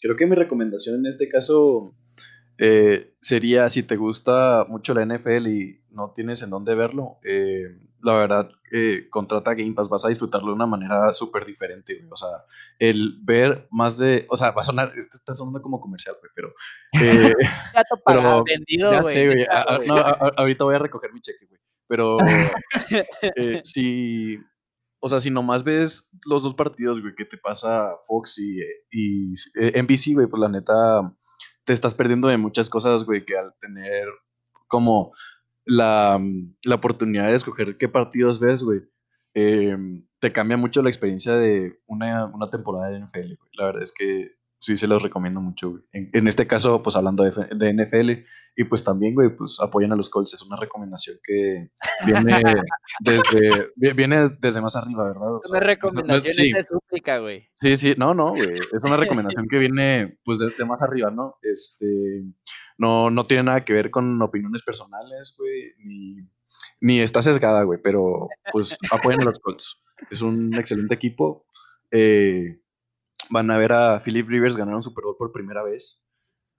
Creo que mi recomendación en este caso eh, sería, si te gusta mucho la NFL y no tienes en dónde verlo, eh, la verdad, eh, contrata Game Pass, vas a disfrutarlo de una manera súper diferente, O sea, el ver más de, o sea, va a sonar, esto está sonando como comercial, güey, pero... pero vendido, ya sé, güey. ahorita voy a recoger mi cheque, güey. Pero si, o sea, si nomás ves los dos partidos, güey, que te pasa Fox y, y NBC, güey, pues la neta te estás perdiendo de muchas cosas, güey, que al tener como la, la oportunidad de escoger qué partidos ves, güey, eh, te cambia mucho la experiencia de una, una temporada de NFL, güey. La verdad es que sí se los recomiendo mucho, güey. En, este caso, pues hablando de, de, NFL, y pues también, güey, pues apoyen a los Colts. Es una recomendación que viene desde, viene desde más arriba, ¿verdad? una recomendación sí. de súplica, güey. Sí, sí, no, no, güey. Es una recomendación que viene, pues, desde más arriba, ¿no? Este, no, no tiene nada que ver con opiniones personales, güey, ni, ni está sesgada, güey, pero, pues, apoyen a los Colts. Es un excelente equipo. Eh, van a ver a Philip Rivers ganar un Super Bowl por primera vez.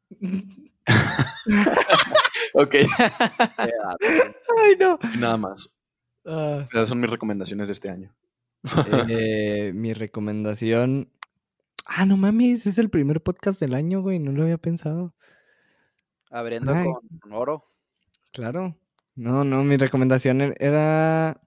ok. Ay, no. nada más. Ah. Esas son mis recomendaciones de este año. Eh, mi recomendación. Ah, no mames, es el primer podcast del año, güey. No lo había pensado. Abriendo con oro. Claro. No, no, mi recomendación e-, era.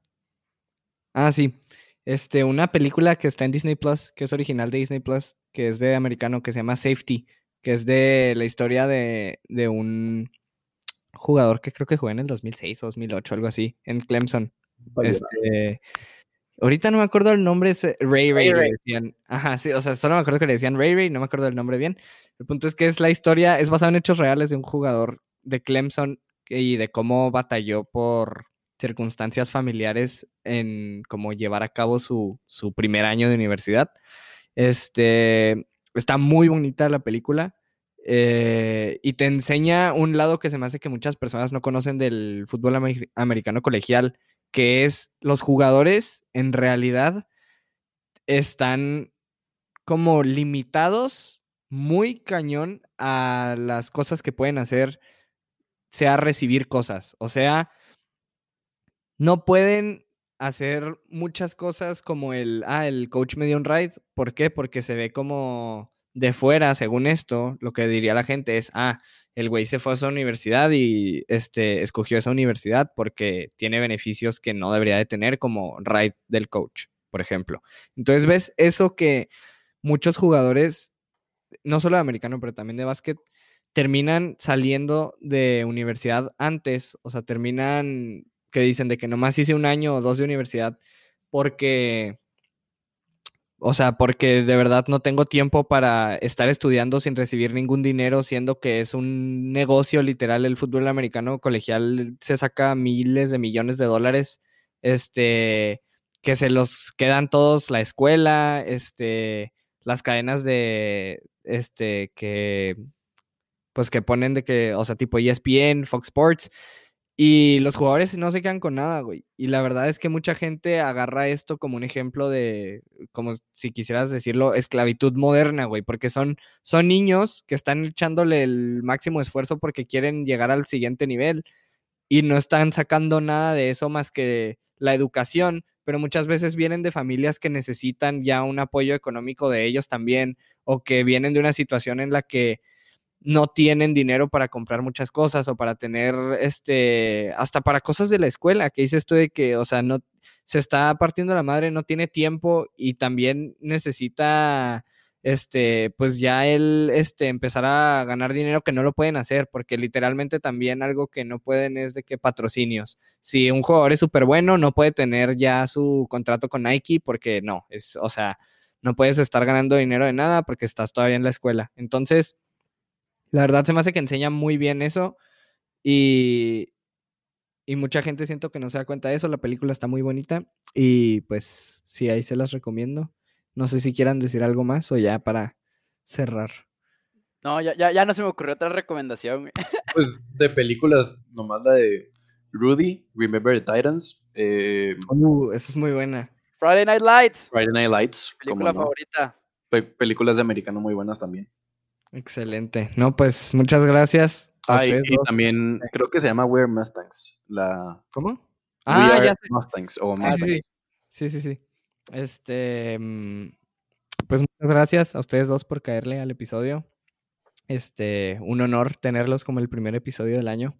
Ah, sí. Este, una película que está en Disney Plus, que es original de Disney Plus, que es de americano, que se llama Safety, que es de la historia de, de un jugador que creo que jugó en el 2006 o 2008, algo así, en Clemson. Este, ahorita no me acuerdo el nombre, es eh, Ray Ray, Ray, decían. Ajá, sí, o sea, solo me acuerdo que le decían Ray Ray, no me acuerdo el nombre bien. El punto es que es la historia, es basada en hechos reales de un jugador de Clemson y de cómo batalló por circunstancias familiares en cómo llevar a cabo su, su, primer año de universidad. Este, está muy bonita la película eh, y te enseña un lado que se me hace que muchas personas no conocen del fútbol americano colegial, que es los jugadores en realidad están como limitados muy cañón a las cosas que pueden hacer, sea recibir cosas, o sea, no pueden hacer muchas cosas como el, ah, el coach me dio un ride. ¿Por qué? Porque se ve como de fuera, según esto, lo que diría la gente es, ah, el güey se fue a esa universidad y este, escogió esa universidad porque tiene beneficios que no debería de tener, como ride del coach, por ejemplo. Entonces, ves eso que muchos jugadores, no solo de americano, pero también de básquet, terminan saliendo de universidad antes, o sea, terminan que dicen de que nomás hice un año o dos de universidad porque o sea, porque de verdad no tengo tiempo para estar estudiando sin recibir ningún dinero, siendo que es un negocio literal. El fútbol americano colegial se saca miles de millones de dólares, este, que se los quedan todos la escuela, este, las cadenas de, este, que, pues que ponen de que, o sea, tipo ESPN, Fox Sports, y los jugadores no se quedan con nada, güey. Y la verdad es que mucha gente agarra esto como un ejemplo de, como si quisieras decirlo, esclavitud moderna, güey. Porque son, son niños que están echándole el máximo esfuerzo porque quieren llegar al siguiente nivel. Y no están sacando nada de eso más que la educación. Pero muchas veces vienen de familias que necesitan ya un apoyo económico de ellos también. O que vienen de una situación en la que no tienen dinero para comprar muchas cosas o para tener, este, hasta para cosas de la escuela, que dices tú de que, o sea, no, se está partiendo la madre, no tiene tiempo y también necesita, este, pues ya él, este, empezar a ganar dinero que no lo pueden hacer, porque literalmente también algo que no pueden es de que patrocinios. Si un jugador es súper bueno, no puede tener ya su contrato con Nike porque no, es, o sea, no puedes estar ganando dinero de nada porque estás todavía en la escuela. Entonces, la verdad se me hace que enseña muy bien eso y, y mucha gente siento que no se da cuenta de eso. La película está muy bonita y pues sí, ahí se las recomiendo. No sé si quieran decir algo más o ya para cerrar. No, ya, ya, ya no se me ocurrió otra recomendación. Pues de películas, nomás la de Rudy, Remember the Titans. Eh, uh, esa es muy buena. Friday Night Lights. Friday Night Lights. Película favorita. películas de americano muy buenas también. Excelente. No, pues muchas gracias. Ah, y, también creo que se llama We're Mustangs. La... ¿Cómo? Ah, ya sé. Mustangs o Mustangs. Sí, sí, sí. Este, mm, pues muchas gracias a ustedes dos por caerle al episodio. Este, un honor tenerlos como el primer episodio del año.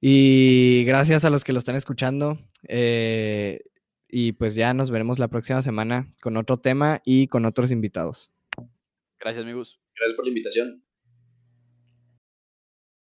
Y gracias a los que lo están escuchando. Eh, y pues ya nos veremos la próxima semana con otro tema y con otros invitados. Gracias, amigos. Gracias por la invitación.